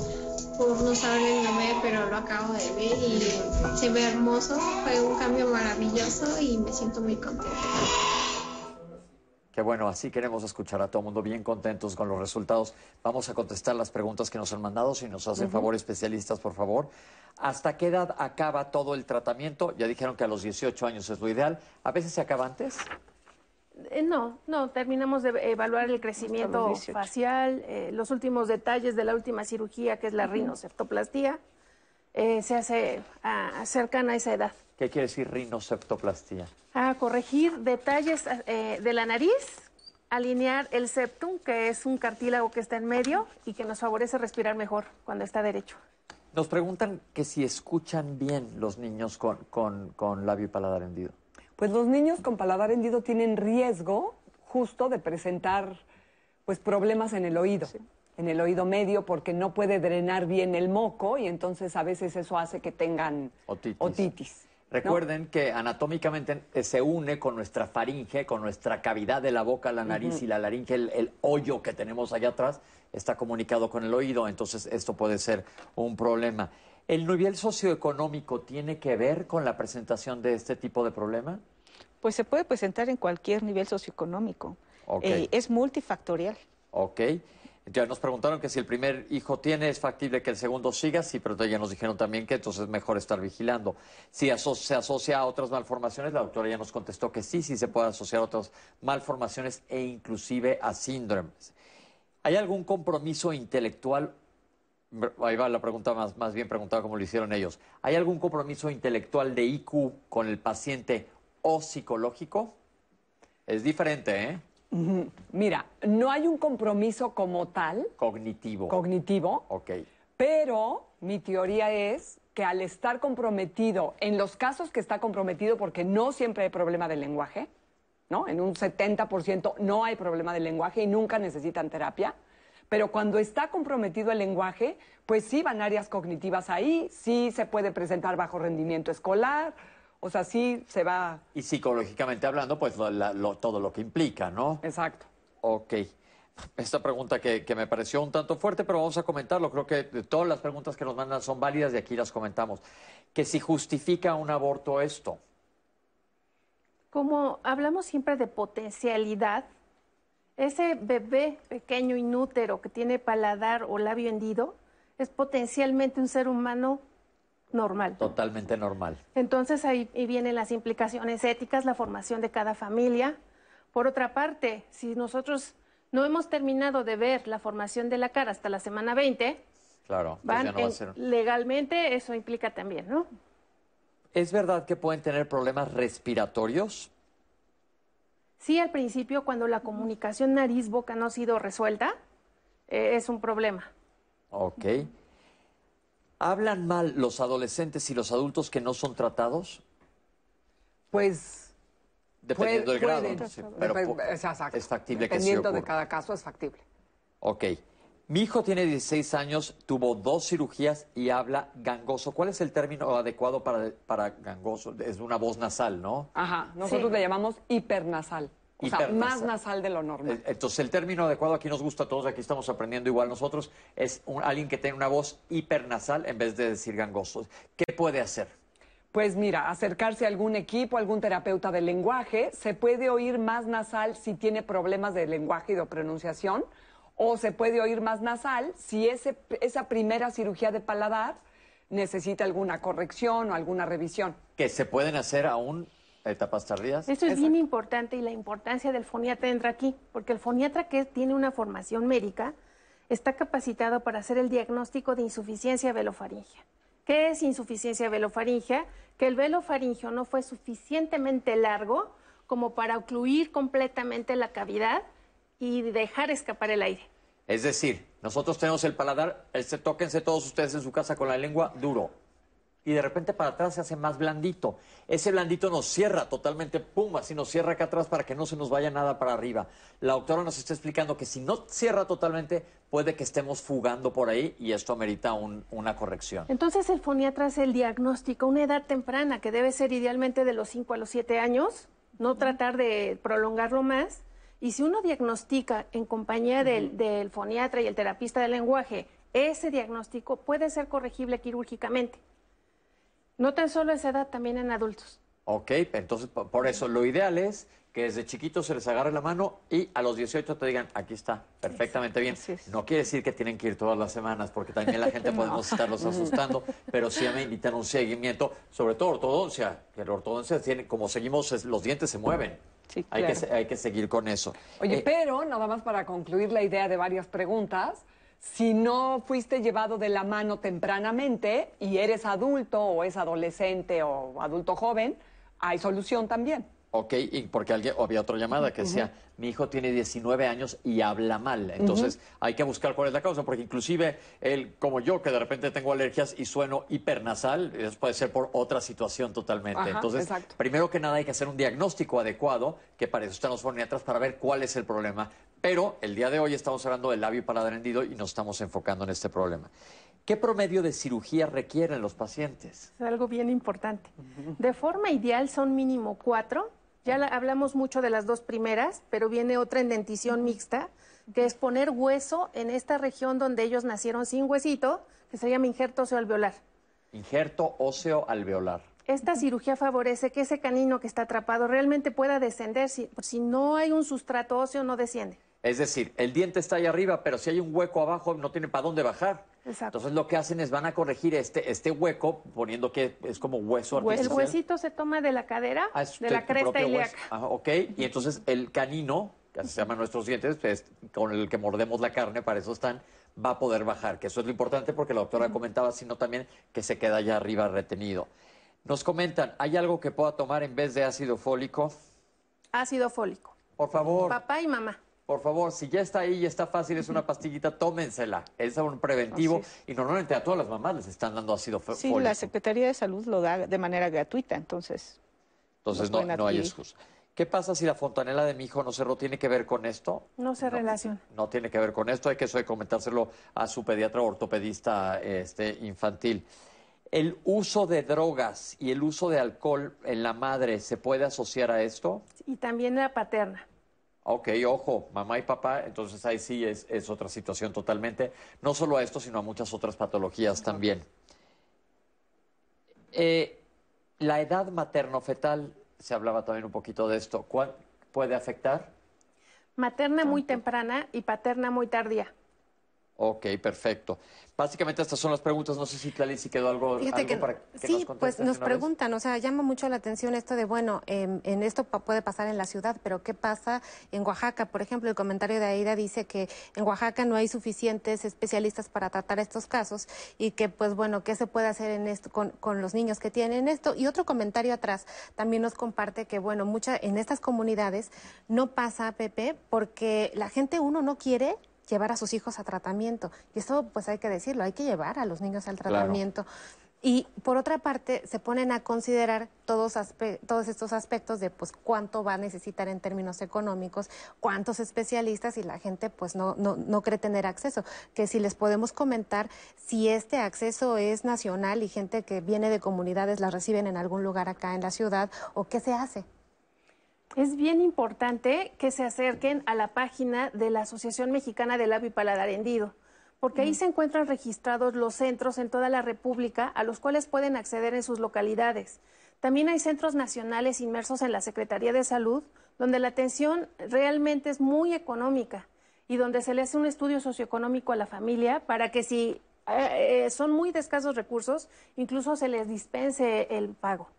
[SPEAKER 13] por no saber el nombre, pero lo acabo de ver y se ve hermoso. Fue un cambio maravilloso y me siento muy contenta.
[SPEAKER 2] Que bueno, así queremos escuchar a todo el mundo bien contentos con los resultados. Vamos a contestar las preguntas que nos han mandado. Si nos hacen favor, especialistas, por favor. ¿Hasta qué edad acaba todo el tratamiento? Ya dijeron que a los 18 años es lo ideal. ¿A veces se acaba antes?
[SPEAKER 7] Eh, no, no, terminamos de evaluar el crecimiento
[SPEAKER 4] 18.
[SPEAKER 7] facial, eh, los últimos detalles de la última cirugía, que es la rinoceptoplastía, eh, se hace ah, cercana a esa edad.
[SPEAKER 2] ¿Qué quiere decir rinoceptoplastía?
[SPEAKER 7] A corregir detalles eh, de la nariz, alinear el septum, que es un cartílago que está en medio y que nos favorece respirar mejor cuando está derecho.
[SPEAKER 2] Nos preguntan que si escuchan bien los niños con, con, con labio y paladar hendido.
[SPEAKER 5] Pues los niños con paladar hendido tienen riesgo justo de presentar pues problemas en el oído, en el oído medio porque no puede drenar bien el moco y entonces a veces eso hace que tengan
[SPEAKER 2] Otitis.
[SPEAKER 5] otitis.
[SPEAKER 2] Recuerden que anatómicamente se une con nuestra faringe, con nuestra cavidad de la boca, la nariz y la laringe, el, el hoyo que tenemos allá atrás está comunicado con el oído, entonces esto puede ser un problema. ¿El nivel socioeconómico tiene que ver con la presentación de este tipo de problema?
[SPEAKER 4] Pues se puede presentar en cualquier nivel socioeconómico. Eh, es multifactorial.
[SPEAKER 2] Ok. Ya nos preguntaron que si el primer hijo tiene, es factible que el segundo siga, sí, pero ya nos dijeron también que entonces es mejor estar vigilando. Si se asocia a otras malformaciones, la doctora ya nos contestó que sí, sí se puede asociar a otras malformaciones e inclusive a síndromes. ¿Hay algún compromiso intelectual? Ahí va la pregunta más, más bien preguntada como lo hicieron ellos. ¿Hay algún compromiso intelectual de IQ con el paciente o psicológico? Es diferente, ¿eh?
[SPEAKER 5] Mira, no hay un compromiso como tal,
[SPEAKER 2] Cognitivo.
[SPEAKER 5] cognitivo,
[SPEAKER 2] ok.
[SPEAKER 5] pero mi teoría es que al estar comprometido, en los casos que está comprometido, porque no siempre hay problema del lenguaje, ¿no? En un 70% no hay problema del lenguaje y nunca necesitan terapia. Pero cuando está comprometido el lenguaje, pues sí van áreas cognitivas ahí, sí se puede presentar bajo rendimiento escolar, o sea, sí se va.
[SPEAKER 2] Y psicológicamente hablando, pues lo- la- lo- todo lo que implica, ¿no?
[SPEAKER 5] Exacto.
[SPEAKER 2] Ok. Esta pregunta que, que me pareció un tanto fuerte, pero vamos a comentarlo. Creo que todas las preguntas que nos mandan son válidas y aquí las comentamos. Que si justifica un aborto esto.
[SPEAKER 7] Como hablamos siempre de potencialidad, ese bebé pequeño inútero que tiene paladar o labio hendido es potencialmente un ser humano normal.
[SPEAKER 2] Totalmente normal.
[SPEAKER 7] Entonces ahí, vienen las implicaciones éticas, la formación de cada familia. Por otra parte, si nosotros no hemos terminado de ver la formación de la cara hasta la semana 20,
[SPEAKER 2] Claro. entonces
[SPEAKER 7] van
[SPEAKER 2] ya no va a
[SPEAKER 7] en-
[SPEAKER 2] ser-
[SPEAKER 7] legalmente eso implica también, ¿no?
[SPEAKER 2] ¿Es verdad que pueden tener problemas respiratorios?
[SPEAKER 7] Sí, al principio, cuando la comunicación nariz-boca no ha sido resuelta, eh, es un problema.
[SPEAKER 2] Ok. ¿Hablan mal los adolescentes y los adultos que no son tratados?
[SPEAKER 5] Pues
[SPEAKER 2] Dependiendo
[SPEAKER 5] puede-
[SPEAKER 2] del grado. pero
[SPEAKER 5] es exacto.
[SPEAKER 2] es factible que sí
[SPEAKER 5] Dependiendo de
[SPEAKER 2] ocurra.
[SPEAKER 5] cada caso es factible.
[SPEAKER 2] Ok. Mi hijo tiene 16 años, tuvo dos cirugías y habla gangoso. ¿Cuál es el término adecuado para, para gangoso? Es una voz nasal, ¿no?
[SPEAKER 5] Ajá, nosotros le llamamos hipernasal. O sea, más nasal de lo normal.
[SPEAKER 2] Eh, Entonces, el término adecuado aquí nos gusta a todos, aquí estamos aprendiendo igual nosotros, es un- alguien que tiene una voz hipernasal en vez de decir gangoso. ¿Qué puede hacer?
[SPEAKER 5] Pues mira, acercarse a algún equipo, algún terapeuta del lenguaje, se puede oír más nasal si tiene problemas de lenguaje y de pronunciación, o se puede oír más nasal si ese, esa primera cirugía de paladar necesita alguna corrección o alguna revisión.
[SPEAKER 2] ¿Que se pueden hacer aún etapas tardías?
[SPEAKER 7] Esto es bien importante y la importancia del foniatra entra aquí, porque el foniatra que tiene una formación médica está capacitado para hacer el diagnóstico de insuficiencia velofaringea. ¿Qué es insuficiencia velofaringea? Que el velo faringeo no fue suficientemente largo como para ocluir completamente la cavidad y dejar escapar el aire.
[SPEAKER 2] Es decir, nosotros tenemos el paladar, este, tóquense todos ustedes en su casa con la lengua duro. Y de repente para atrás se hace más blandito. Ese blandito nos cierra totalmente, pum, así nos cierra acá atrás para que no se nos vaya nada para arriba. La doctora nos está explicando que si no cierra totalmente, puede que estemos fugando por ahí y esto amerita un- una corrección.
[SPEAKER 7] Entonces el foniatra hace el diagnóstico una edad temprana, que debe ser idealmente de los 5 a los 7 años, no tratar de prolongarlo más. Y si uno diagnostica en compañía del, del foniatra y el terapista del lenguaje, ese diagnóstico puede ser corregible quirúrgicamente. No tan solo a esa edad, también en adultos.
[SPEAKER 2] Ok, entonces po- por eso lo ideal es que desde chiquitos se les agarre la mano y a los 18 te digan, aquí está, perfectamente bien. No quiere decir que tienen que ir todas las semanas, porque también la gente
[SPEAKER 5] No.
[SPEAKER 2] podemos estarlos asustando, pero sí me invitan a un seguimiento, sobre todo ortodoncia, que la ortodoncia tiene, como seguimos, es- los dientes se mueven. hay, que,
[SPEAKER 5] claro.
[SPEAKER 2] hay que seguir con eso.
[SPEAKER 5] Oye,
[SPEAKER 2] Eh,
[SPEAKER 5] pero nada más para concluir la idea de varias preguntas, si no fuiste llevado de la mano tempranamente y eres adulto o es adolescente o adulto joven, hay solución también.
[SPEAKER 2] Ok, y porque alguien, había otra llamada que decía, mi hijo tiene 19 años y habla mal. Entonces hay que buscar cuál es la causa, porque inclusive él, como yo, que de repente tengo alergias y sueno hipernasal, eso puede ser por otra situación totalmente.
[SPEAKER 5] Ajá,
[SPEAKER 2] Entonces,
[SPEAKER 5] exacto.
[SPEAKER 2] primero que nada hay que hacer un diagnóstico adecuado, que para eso están los foniatras, para ver cuál es el problema. Pero el día de hoy estamos hablando del labio paladar hendido y nos estamos enfocando en este problema. ¿Qué promedio de cirugía requieren los pacientes?
[SPEAKER 7] Es algo bien importante. De forma ideal son mínimo cuatro. Ya la- hablamos mucho de las dos primeras, pero viene otra en dentición mixta, que es poner hueso en esta región donde ellos nacieron sin huesito, que se llama injerto óseo alveolar.
[SPEAKER 2] Injerto óseo alveolar.
[SPEAKER 7] Esta cirugía favorece que ese canino que está atrapado realmente pueda descender. Si, si no hay un sustrato óseo, no desciende.
[SPEAKER 2] Es decir, el diente está ahí arriba, pero si hay un hueco abajo, no tiene para dónde bajar.
[SPEAKER 7] Exacto.
[SPEAKER 2] Entonces lo que hacen es van a corregir este, este hueco, poniendo que es como hueso
[SPEAKER 7] El
[SPEAKER 2] artificial.
[SPEAKER 7] huesito se toma de la cadera,
[SPEAKER 2] Ah,
[SPEAKER 7] de la cresta ilíaca.
[SPEAKER 2] Ajá, ok, y entonces el canino que así se llaman nuestros dientes, pues, con el que mordemos la carne, para eso están, va a poder bajar, que eso es lo importante porque la doctora comentaba, sino también que se queda allá arriba retenido. Nos comentan, ¿hay algo que pueda tomar en vez de ácido fólico?
[SPEAKER 7] Ácido fólico.
[SPEAKER 2] Por favor.
[SPEAKER 7] Papá y mamá.
[SPEAKER 2] Por favor, si ya está ahí y está fácil, es una pastillita, tómensela. Es un preventivo y normalmente a todas las mamás les están dando ácido fólico.
[SPEAKER 4] Sí, la Secretaría de Salud lo da de manera gratuita, entonces.
[SPEAKER 2] Entonces no, no hay excusa. ¿Qué pasa si la fontanela de mi hijo no cerró? ¿Tiene que ver con esto?
[SPEAKER 7] No se relaciona.
[SPEAKER 2] No tiene que ver con esto. Hay que eso de comentárselo a su pediatra ortopedista este, infantil. ¿El uso de drogas y el uso de alcohol en la madre se puede asociar a esto?
[SPEAKER 7] Y también la paterna.
[SPEAKER 2] Ok, ojo, mamá y papá, entonces ahí sí es, es otra situación totalmente. No solo a esto, sino a muchas otras patologías también. Eh, la edad materno-fetal, se hablaba también un poquito de esto, ¿cuál puede afectar?
[SPEAKER 7] Materna muy temprana y paterna muy tardía.
[SPEAKER 2] Ok, perfecto. Básicamente estas son las preguntas. No sé si Clarice quedó algo, algo
[SPEAKER 3] que,
[SPEAKER 2] para que
[SPEAKER 3] sí,
[SPEAKER 2] nos
[SPEAKER 3] pues nos preguntan, o sea, llama mucho la atención esto de, bueno, em, en esto pa- puede pasar en la ciudad, pero ¿qué pasa en Oaxaca? Por ejemplo, el comentario de Aida dice que en Oaxaca no hay suficientes especialistas para tratar estos casos y que, pues bueno, ¿qué se puede hacer en esto con, con los niños que tienen esto? Y otro comentario atrás también nos comparte que, bueno, mucha, en estas comunidades no pasa, Pepe, porque la gente, uno no quiere llevar a sus hijos a tratamiento. Y eso, pues hay que decirlo, hay que llevar a los niños al
[SPEAKER 14] Claro.
[SPEAKER 3] tratamiento. Y por otra parte, se ponen a considerar todos, todos estos aspectos de pues cuánto va a necesitar en términos económicos, cuántos especialistas y la gente pues no, no, no cree tener acceso. Que si les podemos comentar si este acceso es nacional y gente que viene de comunidades la reciben en algún lugar acá en la ciudad o qué se hace.
[SPEAKER 7] Es bien importante que se acerquen a la página de la Asociación Mexicana del Labio y Paladar Hendido, porque ahí se encuentran registrados los centros en toda la República a los cuales pueden acceder en sus localidades. También hay centros nacionales inmersos en la Secretaría de Salud, donde la atención realmente es muy económica y donde se le hace un estudio socioeconómico a la familia para que si eh, eh, son muy de escasos recursos, incluso se les dispense el pago.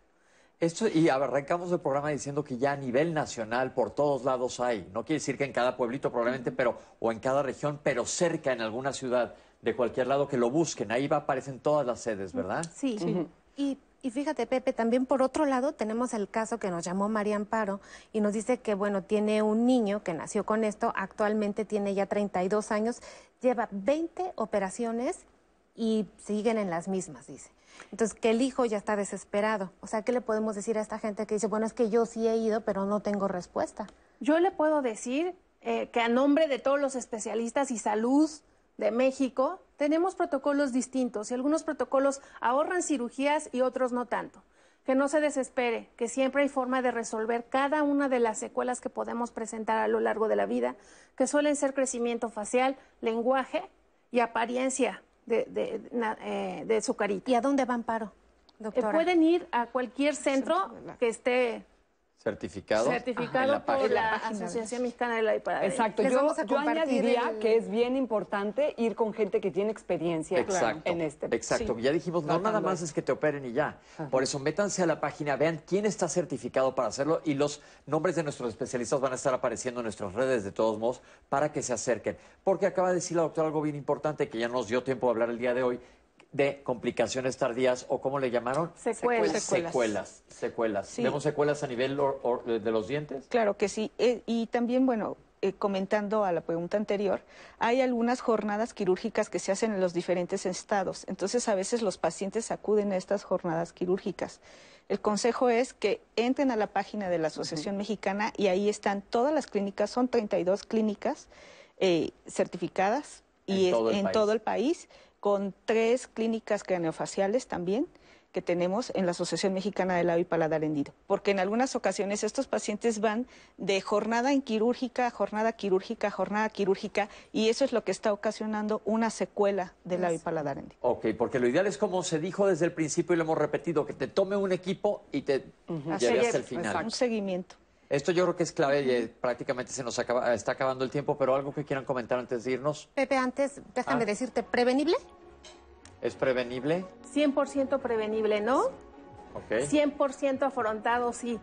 [SPEAKER 2] Esto, y arrancamos el programa diciendo que ya a nivel nacional por todos lados hay. No quiere decir que en cada pueblito probablemente, pero o en cada región, pero cerca en alguna ciudad de cualquier lado que lo busquen. Ahí va, aparecen todas las sedes, ¿verdad?
[SPEAKER 3] Sí. Y, y fíjate, Pepe, también por otro lado tenemos el caso que nos llamó María Amparo y nos dice que, bueno, tiene un niño que nació con esto, actualmente tiene ya 32 años, lleva 20 operaciones y siguen en las mismas, dice. Entonces, que el hijo ya está desesperado. O sea, ¿qué le podemos decir a esta gente que dice, bueno, es que yo sí he ido, pero no tengo respuesta?
[SPEAKER 7] Yo le puedo decir eh, que a nombre de todos los especialistas y salud de México, tenemos protocolos distintos y algunos protocolos ahorran cirugías y otros no tanto. Que no se desespere, que siempre hay forma de resolver cada una de las secuelas que podemos presentar a lo largo de la vida, que suelen ser crecimiento facial, lenguaje y apariencia de, de, eh, de su carita.
[SPEAKER 3] ¿Y a dónde van, Paro?
[SPEAKER 7] Eh,
[SPEAKER 3] doctora?
[SPEAKER 7] pueden ir a cualquier centro que esté
[SPEAKER 2] Certificado.
[SPEAKER 7] certificado
[SPEAKER 2] en la
[SPEAKER 7] por
[SPEAKER 2] página.
[SPEAKER 7] la Asociación Mexicana de la Hipaladera.
[SPEAKER 5] Exacto,
[SPEAKER 7] Les
[SPEAKER 5] yo,
[SPEAKER 7] vamos a
[SPEAKER 5] yo añadiría
[SPEAKER 7] el-
[SPEAKER 5] que es bien importante ir con gente que tiene experiencia
[SPEAKER 2] Exacto,
[SPEAKER 5] en este.
[SPEAKER 2] exacto.
[SPEAKER 5] Sí.
[SPEAKER 2] Ya dijimos, no nada más
[SPEAKER 5] esto.
[SPEAKER 2] es que te operen y ya. Por eso, métanse a la página, vean quién está certificado para hacerlo y los nombres de nuestros especialistas van a estar apareciendo en nuestras redes de todos modos para que se acerquen. Porque acaba de decir la doctora algo bien importante que ya no nos dio tiempo de hablar el día de hoy de complicaciones tardías o cómo le llamaron
[SPEAKER 7] Secuelas.
[SPEAKER 2] secuelas secuelas
[SPEAKER 4] Sí.
[SPEAKER 2] vemos secuelas a nivel or- or- de los dientes
[SPEAKER 4] Claro que sí. Eh, y también, bueno, eh, comentando a la pregunta anterior, hay algunas jornadas quirúrgicas que se hacen en los diferentes estados. Entonces, a veces los pacientes acuden a estas jornadas quirúrgicas. El consejo es que entren a la página de la Asociación Mexicana y ahí están todas las clínicas, son 32 clínicas eh, certificadas y
[SPEAKER 2] En
[SPEAKER 4] es-
[SPEAKER 2] todo el
[SPEAKER 4] en
[SPEAKER 2] país.
[SPEAKER 4] todo el país, con tres clínicas craneofaciales también que tenemos en la Asociación Mexicana del Labio y Paladar Hendido. Porque en algunas ocasiones estos pacientes van de jornada en quirúrgica, a jornada quirúrgica, a jornada quirúrgica, y eso es lo que está ocasionando una secuela del labio y paladar hendido.
[SPEAKER 2] Ok, porque lo ideal es como se dijo desde el principio y lo hemos repetido, que te tome un equipo y te lleve hasta el final.
[SPEAKER 4] Un seguimiento.
[SPEAKER 2] Esto yo creo que es clave y eh, prácticamente se nos acaba- está acabando el tiempo, pero algo que quieran comentar antes de irnos,
[SPEAKER 3] Pepe, antes, déjame
[SPEAKER 2] Ah.
[SPEAKER 3] decirte, ¿prevenible?
[SPEAKER 2] ¿es prevenible?
[SPEAKER 7] 100% prevenible, ¿no?
[SPEAKER 2] Ok,
[SPEAKER 7] 100% afrontado, sí.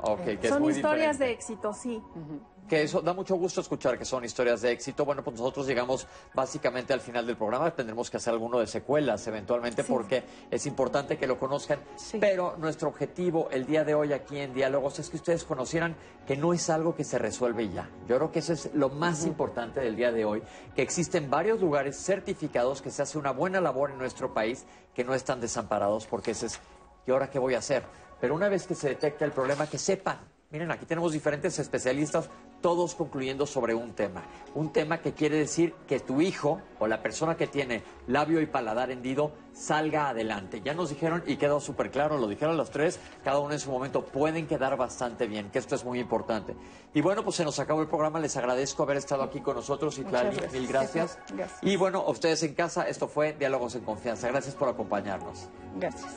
[SPEAKER 2] ok, que es
[SPEAKER 7] Son
[SPEAKER 2] muy
[SPEAKER 7] historias
[SPEAKER 2] diferente.
[SPEAKER 7] de éxito, sí.
[SPEAKER 2] Que eso da mucho gusto escuchar que son historias de éxito. Bueno, pues nosotros llegamos básicamente al final del programa. Tendremos que hacer alguno de secuelas eventualmente porque es importante que lo conozcan. Pero nuestro objetivo el día de hoy aquí en Diálogos es que ustedes conocieran que no es algo que se resuelve ya. Yo creo que eso es lo más importante del día de hoy, que existen varios lugares certificados que se hace una buena labor en nuestro país, que no están desamparados porque ese es, ¿y ahora qué voy a hacer? Pero una vez que se detecta el problema, que sepan Miren, aquí tenemos diferentes especialistas, todos concluyendo sobre un tema. Un tema que quiere decir que tu hijo o la persona que tiene labio y paladar hendido salga adelante. Ya nos dijeron, y quedó súper claro, lo dijeron los tres, cada uno en su momento, pueden quedar bastante bien, que esto es muy importante. Y bueno, pues se nos acabó el programa, les agradezco haber estado aquí con nosotros y Clary, mil gracias. gracias. Y bueno, a ustedes en casa, esto fue Diálogos en Confianza. Gracias por acompañarnos.
[SPEAKER 4] Gracias.